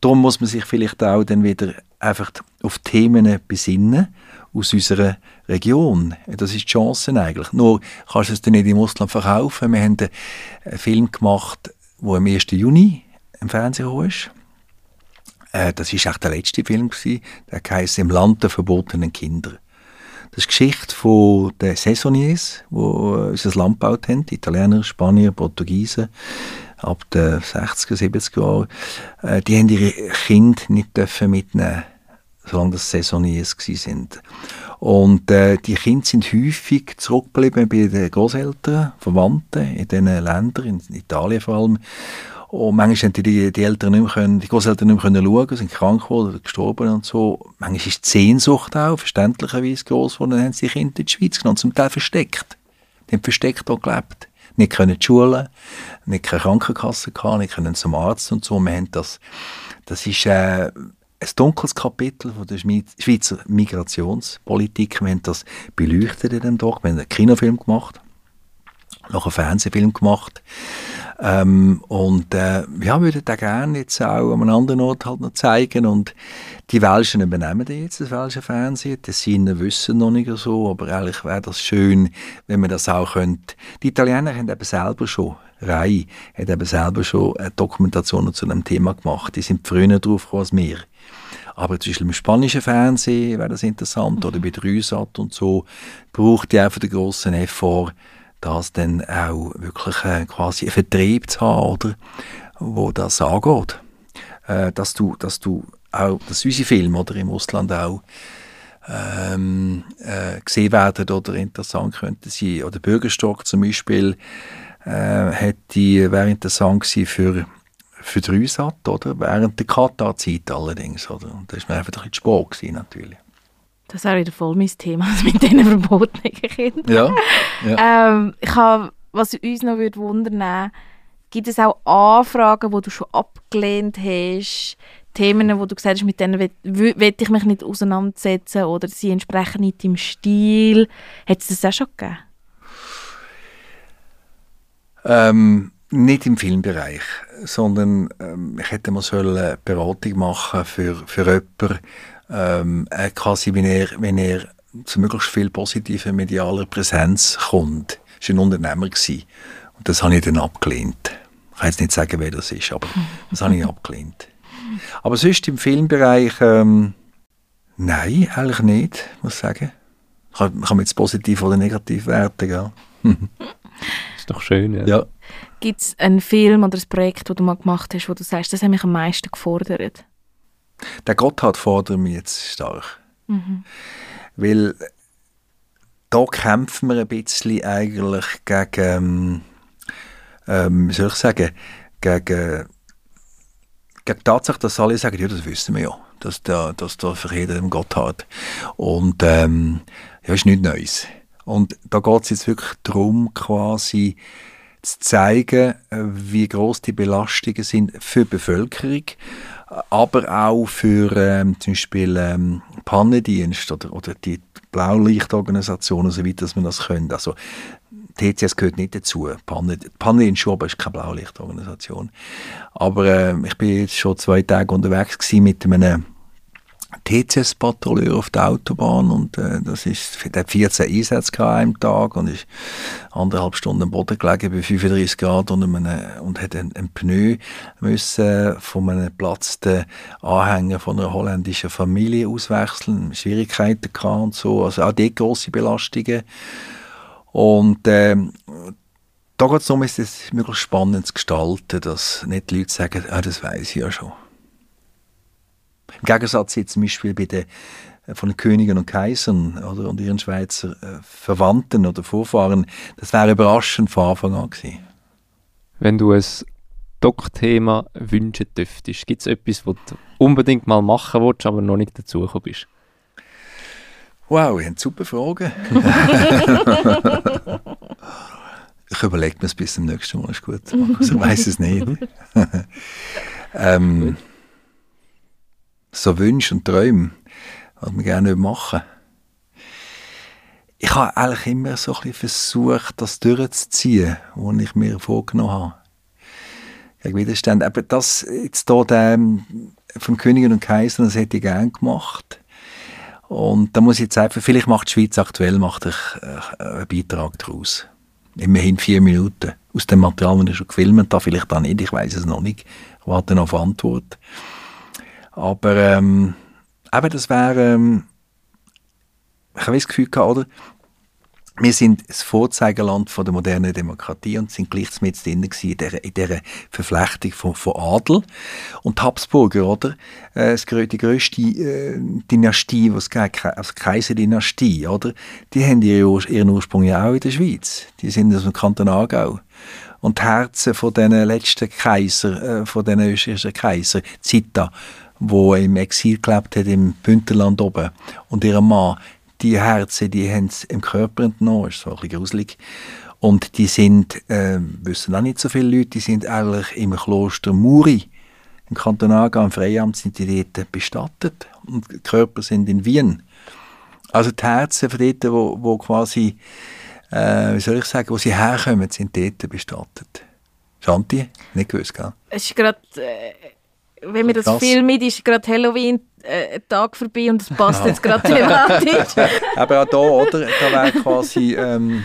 Darum muss man sich vielleicht auch dann wieder einfach auf Themen besinnen aus unserer Region. Das ist die Chance eigentlich. Nur kannst du es dann nicht im Ausland verkaufen. Wir haben einen Film gemacht, der am 1. Juni im Fernsehen ist. Äh, das war echt der letzte Film, gewesen. der heisst «Im Land der verbotenen Kinder». Das ist die Geschichte von den Saisoniers, die äh, unser Land gebaut haben, Italiener, Spanier, Portugiesen, ab den 60er, 70er Jahren. Äh, die haben ihre Kinder nicht dürfen mitnehmen solange das Saisoniers sind. Und äh, die Kinder sind häufig zurückgeblieben bei den Großeltern, Verwandten in diesen Ländern, in Italien vor allem. Und manchmal haben die, die Eltern nicht mehr können, die Großeltern nicht mehr können schauen, sind krank geworden oder gestorben und so. Manchmal ist die Sehnsucht auch verständlicherweise groß geworden, dann haben sie die Kinder in die Schweiz genommen, zum Teil versteckt. Die haben versteckt hier gelebt. Nicht können die Schule, nicht keine Krankenkasse gehabt, nicht können zum Arzt und so. Wir haben das, das ist äh, ein dunkles Kapitel von der Schweizer Migrationspolitik. Wir haben das beleuchtet in dem Doc. Wir haben einen Kinofilm gemacht, noch einen Fernsehfilm gemacht. Ähm, und äh, ja, würde den gerne jetzt auch an einem anderen Ort halt noch zeigen. Und die Welschen übernehmen den jetzt, das welsche Fernsehen. Die Sinner wissen noch nicht so, aber eigentlich wäre das schön, wenn man das auch könnte. Die Italiener haben eben selber schon, Rai hat eben selber schon Dokumentationen zu dem Thema gemacht. Die sind früher drauf als wir. Aber Beispiel im spanischen Fernsehen wäre das interessant, oder bei der Rüsat und so, braucht die einfach den grossen Effort, das dann auch wirklich äh, quasi einen Vertrieb zu haben, oder, wo das angeht. Äh, dass du, dass du auch, dass unsere Filme oder im Ausland auch ähm, äh, gesehen werden oder interessant könnten sein. Oder Bürgerstock zum Beispiel äh, hätte, wäre interessant gewesen für für die Rüsat, oder? Während der Katar-Zeit allerdings, oder? Und das war einfach ein bisschen Sport gewesen, natürlich. Das wäre wieder voll mein Thema, (laughs) also mit diesen verbotenen Kindern. Ja, ja. Ähm, ich habe, was uns noch würde wundern gibt es auch Anfragen, die du schon abgelehnt hast, Themen, wo du gesagt hast, mit denen will, ich mich nicht auseinandersetzen oder sie entsprechen nicht im Stil. Hat es das auch schon gegeben? Ähm, nicht im Filmbereich, sondern ähm, ich hätte mal so eine Beratung machen für, für jemanden, ähm, äh, quasi, wenn er, wenn er zu möglichst viel positiver medialer Präsenz kommt. Das war ein Unternehmer. Gewesen. Und das habe ich dann abgelehnt. Ich kann jetzt nicht sagen, wer das ist, aber das habe ich abgelehnt. Aber sonst im Filmbereich, ähm, nein, eigentlich nicht, muss ich sagen. Kann, kann man jetzt positiv oder negativ werten, gell? (laughs) ist doch schön, ja. ja. Gibt es einen Film oder ein Projekt, das du mal gemacht hast, wo du sagst, das hat mich am meisten gefordert? Der Gotthard fordert mich jetzt stark. Mhm. Weil da kämpfen wir ein bisschen eigentlich gegen, ähm, wie soll ich sagen, gegen, gegen die Tatsache, dass alle sagen, ja, das wissen wir ja, dass da, dass da für jeden Gotthard. Und ähm, ja, ist nichts Neues. Und da geht es jetzt wirklich darum, quasi zu zeigen, wie groß die Belastungen sind für die Bevölkerung, aber auch für ähm, zum Beispiel ähm, Pannendienst oder, oder die Blaulichtorganisationen und so weiter, dass man das können. Also TCS gehört nicht dazu. Panne, Panne in Schuber ist keine Blaulichtorganisation. Aber äh, ich bin jetzt schon zwei Tage unterwegs mit einem TCS-Patrouilleur auf der Autobahn und äh, das ist, der hat 14 Einsätze an einem Tag und ist anderthalb Stunden am Boden gelegen bei 35 Grad und, einem, und hat ein, ein Pneu müssen von einem geplatzten Anhänger von einer holländischen Familie auswechseln, Schwierigkeiten gehabt und so, also auch die grosse Belastungen und äh, da geht es darum, es möglichst spannend zu gestalten, dass nicht die Leute sagen, ah, das weiß ich ja schon. Im Gegensatz jetzt zum Beispiel bei den, äh, von Königen und Kaisern oder, und ihren Schweizer äh, Verwandten oder Vorfahren, das wäre überraschend von Anfang an gewesen. Wenn du ein Doc-Thema wünschen dürftest, gibt es etwas, was du unbedingt mal machen willst, aber noch nicht dazu gekommen bist? Wow, ihr habt super Fragen. (laughs) ich überlege mir es bis zum nächsten Mal, ist gut. Also, ich weiß es nicht. (laughs) ähm, so Wünsche und Träume, was wir gerne machen. Ich habe eigentlich immer so ein versucht, das durchzuziehen, was ich mir vorgenommen habe. Gegen Widerstand. Aber das jetzt hier, der, von Königen und Kaisern, das hätte ich gerne gemacht. Und da muss ich jetzt einfach, vielleicht macht die Schweiz aktuell macht ich, äh, einen Beitrag daraus. Immerhin vier Minuten. Aus dem Material, das ich schon gefilmt habe, vielleicht auch nicht, ich weiß es noch nicht. Ich warte noch auf Antwort. Aber ähm, eben, das wäre, ähm, ich habe das Gefühl gehabt, oder? Wir sind das Vorzeigeland von der modernen Demokratie und sind gleich mit in dieser, in dieser Verflechtung von, von Adel. Und die Habsburger, oder? Äh, die grösste äh, Dynastie, gibt, also Kaiserdynastie, oder? Die haben ihren Ursprung ja auch in der Schweiz. Die sind aus dem Kanton Aargau. Und die Herzen von diesen letzten Kaiser, äh, von diesen österreichischen Kaiser, Zita, wo im Exil gelebt hat, im Bündnerland oben, und ihr Mann, die Herzen, die haben es im Körper entnommen, ist so ein bisschen gruselig. Und die sind, äh, wissen auch nicht so viele Leute, die sind eigentlich im Kloster Muri, im Kanton Aargau, im Freiamt, sind die dort bestattet. Und die Körper sind in Wien. Also die Herzen von dort, wo, wo quasi, äh, wie soll ich sagen, wo sie herkommen, sind dort bestattet. Shanti? Nicht gewusst, gell? Es ist gerade... Wenn mir das, das Film mit ist, gerade Halloween äh, Tag vorbei und es passt jetzt gerade thematisch. Aber (laughs) auch da, oder? Da wäre quasi, ähm,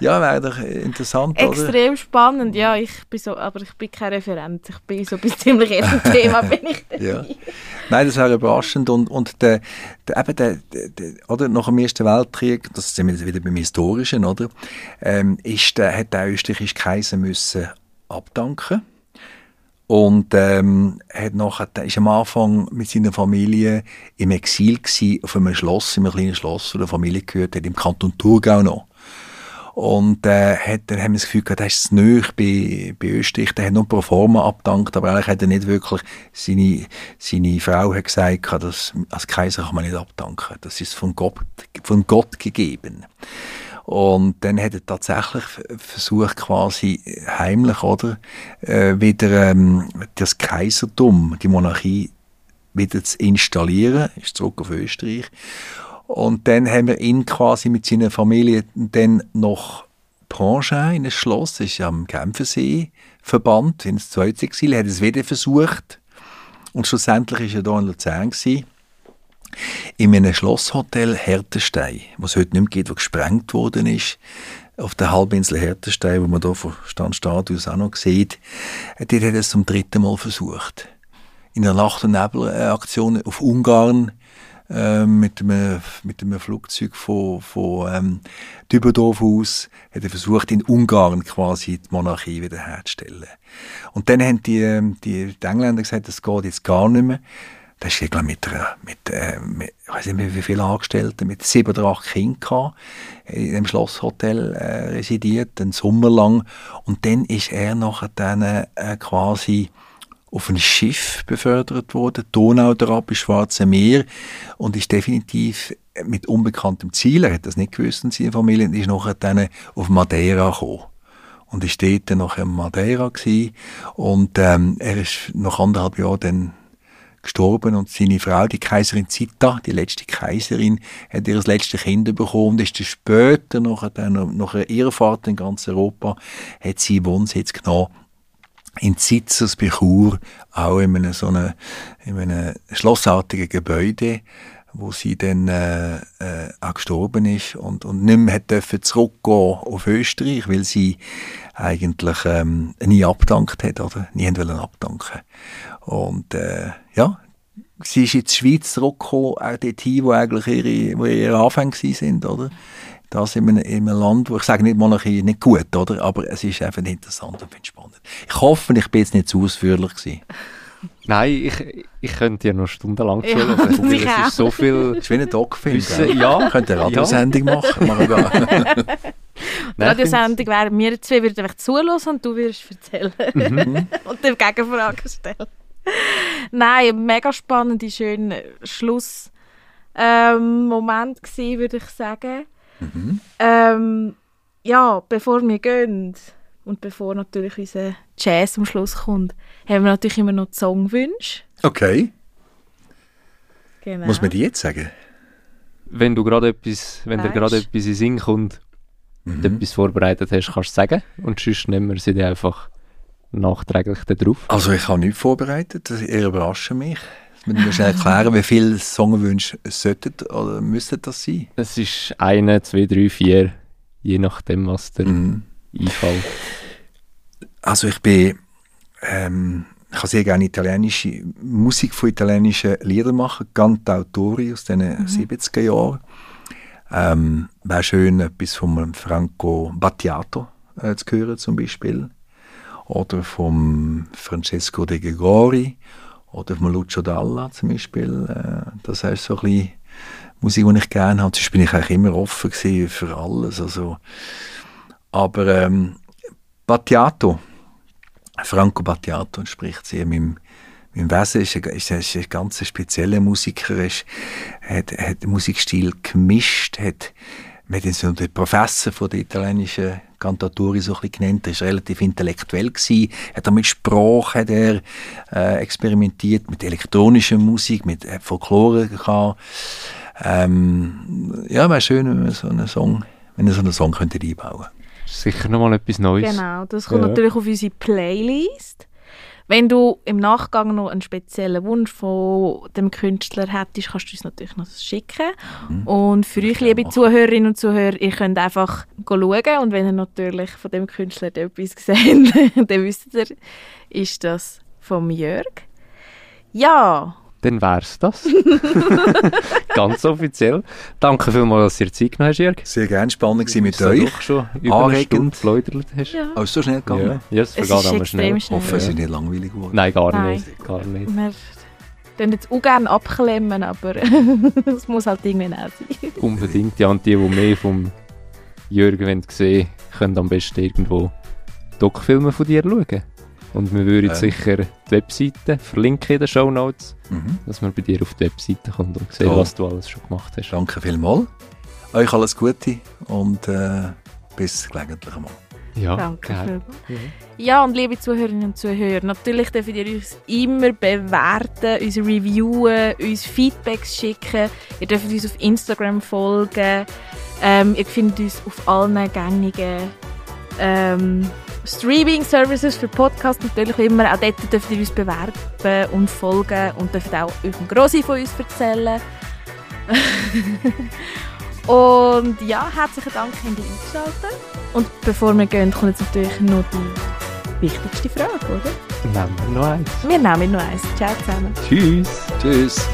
ja, wäre doch interessant, Extrem oder? spannend, ja, ich bin so, aber ich bin kein Referent, ich bin so bis ziemlich jedem (laughs) Thema bin ich ja. Nein, das wäre überraschend und, und der, der, eben der, der, oder, nach dem Ersten Weltkrieg, das sind wir wieder beim Historischen, oder, ähm, ist der, hat der österreichische Kaiser müssen abdanken und ähm, hat nachher, ist am Anfang mit seiner Familie im Exil gewesen, auf einem Schloss, in einem kleinen Schloss, wo der Familie gehört hat, im Kanton Thurgau noch. Und äh, hat, dann haben wir das Gefühl gehabt, er ist nöch bei, bei Österreich, der hat nur pro forma abdankt, aber eigentlich hat er nicht wirklich, seine, seine Frau hat gesagt, dass als Kaiser kann man nicht abdanken, das ist von Gott, von Gott gegeben. Und dann hat er tatsächlich versucht, quasi heimlich, oder, äh, wieder ähm, das Kaisertum, die Monarchie wieder zu installieren, ist zurück auf Österreich. Und dann haben wir ihn quasi mit seiner Familie dann noch Prangin, in ein Schloss, das ist am Genfersee verbannt, in das zweite Exil, er hat es wieder versucht. Und schlussendlich war er hier in Luzern gewesen, in einem Schlosshotel Hertenstein, was heute nicht mehr gibt, das gesprengt worden ist, auf der Halbinsel Hertenstein, wo man hier von Standstadius auch noch sieht, dort hat er es zum dritten Mal versucht. In einer Nacht- und Nebelaktion auf Ungarn, äh, mit, einem, mit einem Flugzeug von, von ähm, Dübendorf aus, hat er versucht, in Ungarn quasi die Monarchie wiederherzustellen. Und dann haben die, ähm, die, die Engländer gesagt, das geht jetzt gar nicht mehr. Da ist glaube mit, mit, äh, mit ich weiß nicht mehr wie viele Angestellte, mit sieben oder acht Kindern in einem Schlosshotel äh, residiert, einen Sommer lang. Und dann ist er nachher dann äh, quasi auf ein Schiff befördert worden, Donau drauf, bis Schwarze Meer und ist definitiv mit unbekanntem Ziel, er hat das nicht gewusst in seiner Familie, und ist nachher dann auf Madeira gekommen und ist dort nachher in Madeira gewesen. und ähm, er ist nach anderthalb Jahren dann gestorben und seine Frau, die Kaiserin Zita, die letzte Kaiserin, hat ihr letztes Kind bekommen und ist dann später, nach, dann, nach einer Irrfahrt in ganz Europa, hat sie Wohnsitz genommen in Zitzers bei Chur, auch in einem, so einem, in einem schlossartigen Gebäude, wo sie dann äh, äh, auch gestorben ist und, und nicht mehr zurückgehen auf Österreich, weil sie eigentlich ähm, nie abdankt hat, oder? Nie abdanken. Und äh, ja, sie ist in die Schweiz zurückgekommen, auch dorthin, wo eigentlich ihre, wo ihre Anfänge sind, oder? Das in einem, in einem Land, wo ich sage nicht Monarchie nicht gut, oder? Aber es ist einfach interessant und spannend. Ich hoffe, ich bin jetzt nicht zu ausführlich gewesen. Nein, ich, ich könnte ja noch stundenlang zuhören. Ja, es ist so viel... Es ist wie ein Doc-Film. Ja. (laughs) Ich könnte eine Radiosendung ja. machen. Die Radiosendung wäre, wir zwei würden einfach zuhören und du würdest erzählen. Mhm. (laughs) und dann Gegenfragen stellen. (laughs) Nein, mega spannender, schöner Schlussmoment ähm, gewesen, würde ich sagen. Mhm. Ähm, ja, bevor wir gehen und bevor natürlich unser Jazz am Schluss kommt, haben wir natürlich immer noch Songwünsche. Okay. Genau. Muss man die jetzt sagen? Wenn du gerade etwas, wenn dir gerade etwas in Sinn kommt, mhm. etwas vorbereitet hast, kannst du sagen. Und sonst nehmen wir sie dir einfach nachträglich drauf. Also ich habe nichts vorbereitet, ihr überrascht mich. Müssen wir schnell erklären, wie viele Songwünsche sollten oder müssten das sein? Es ist eine, zwei, drei, vier, je nachdem, was der mhm. einfällt. Also ich bin, ähm, ich kann sehr gerne italienische Musik von italienischen Liedern machen, Cantautori aus den mhm. 70er Jahren. Ähm, Wäre schön, etwas von Franco Battiato äh, zu hören zum Beispiel. Oder von Francesco de Gregori oder vom Lucio Dalla zum Beispiel. Äh, das ist so ein bisschen Musik, die ich gerne habe. Sonst bin ich eigentlich immer offen für alles. Also, aber ähm, Battiato, Franco Battiato entspricht sehr meinem, meinem Wesen, ist ein, ist, ein, ist ein ganz spezieller Musiker, ist, hat, hat Musikstil gemischt, hat, man hat so den Professor von der italienischen Cantatori so ein genannt. Er war relativ intellektuell. Gewesen. Hat er mit Sprache hat er, äh, experimentiert, mit elektronischer Musik, mit äh, Folklore gehabt. Ähm, ja, wäre schön, wenn man so einen Song, wenn er so einen Song könnte einbauen Sicher nochmal etwas Neues. Genau, das kommt ja. natürlich auf unsere Playlist. Wenn du im Nachgang noch einen speziellen Wunsch von dem Künstler hättest, kannst du uns natürlich noch schicken. Mhm. Und für euch, liebe Zuhörerinnen und Zuhörer, ihr könnt einfach schauen und wenn ihr natürlich von dem Künstler etwas (laughs) seht, dann wisst ihr, ist das vom Jörg. Ja, dann wär's das. (laughs) Ganz offiziell. Danke vielmals, dass ihr Zeit genommen hast, Jörg. Sehr gerne, spannend war mit euch. Doch schon über Anregend. eine Stunde hast. Ja. Oh, ist so schnell gegangen? Ja, ja es vergeht aber schnell. Ich hoffe, es ist nicht langweilig geworden. Nein, gar Nein. nicht. Gar nicht. Wir können jetzt auch gerne abklemmen, aber (laughs) es muss halt irgendwann auch sein. Unbedingt, ja. Und die, die mehr vom Jürgen sehen wollen, können am besten irgendwo Doc-Filme von dir schauen. Und wir würden äh. sicher die Webseite verlinken in den Show Notes, mhm. dass man bei dir auf die Webseite kommt und sieht, was du alles schon gemacht hast. Danke vielmals. Euch alles Gute und äh, bis gelegentlich einmal. Ja, Danke. Ja, und liebe Zuhörerinnen und Zuhörer, natürlich dürft ihr uns immer bewerten, uns reviewen, uns Feedbacks schicken. Ihr dürft uns auf Instagram folgen. Ähm, ihr findet uns auf allen gängigen ähm, Streaming-Services für Podcasts natürlich wie immer. Auch dort dürft ihr uns bewerben und folgen und dürft auch eurem Grossi von uns erzählen. (laughs) und ja, herzlichen Dank, dass ihr eingeschaltet Und bevor wir gehen, kommt jetzt natürlich noch die wichtigste Frage, oder? Nehmen wir noch eins. Wir nehmen noch eins. Ciao zusammen. Tschüss. Tschüss.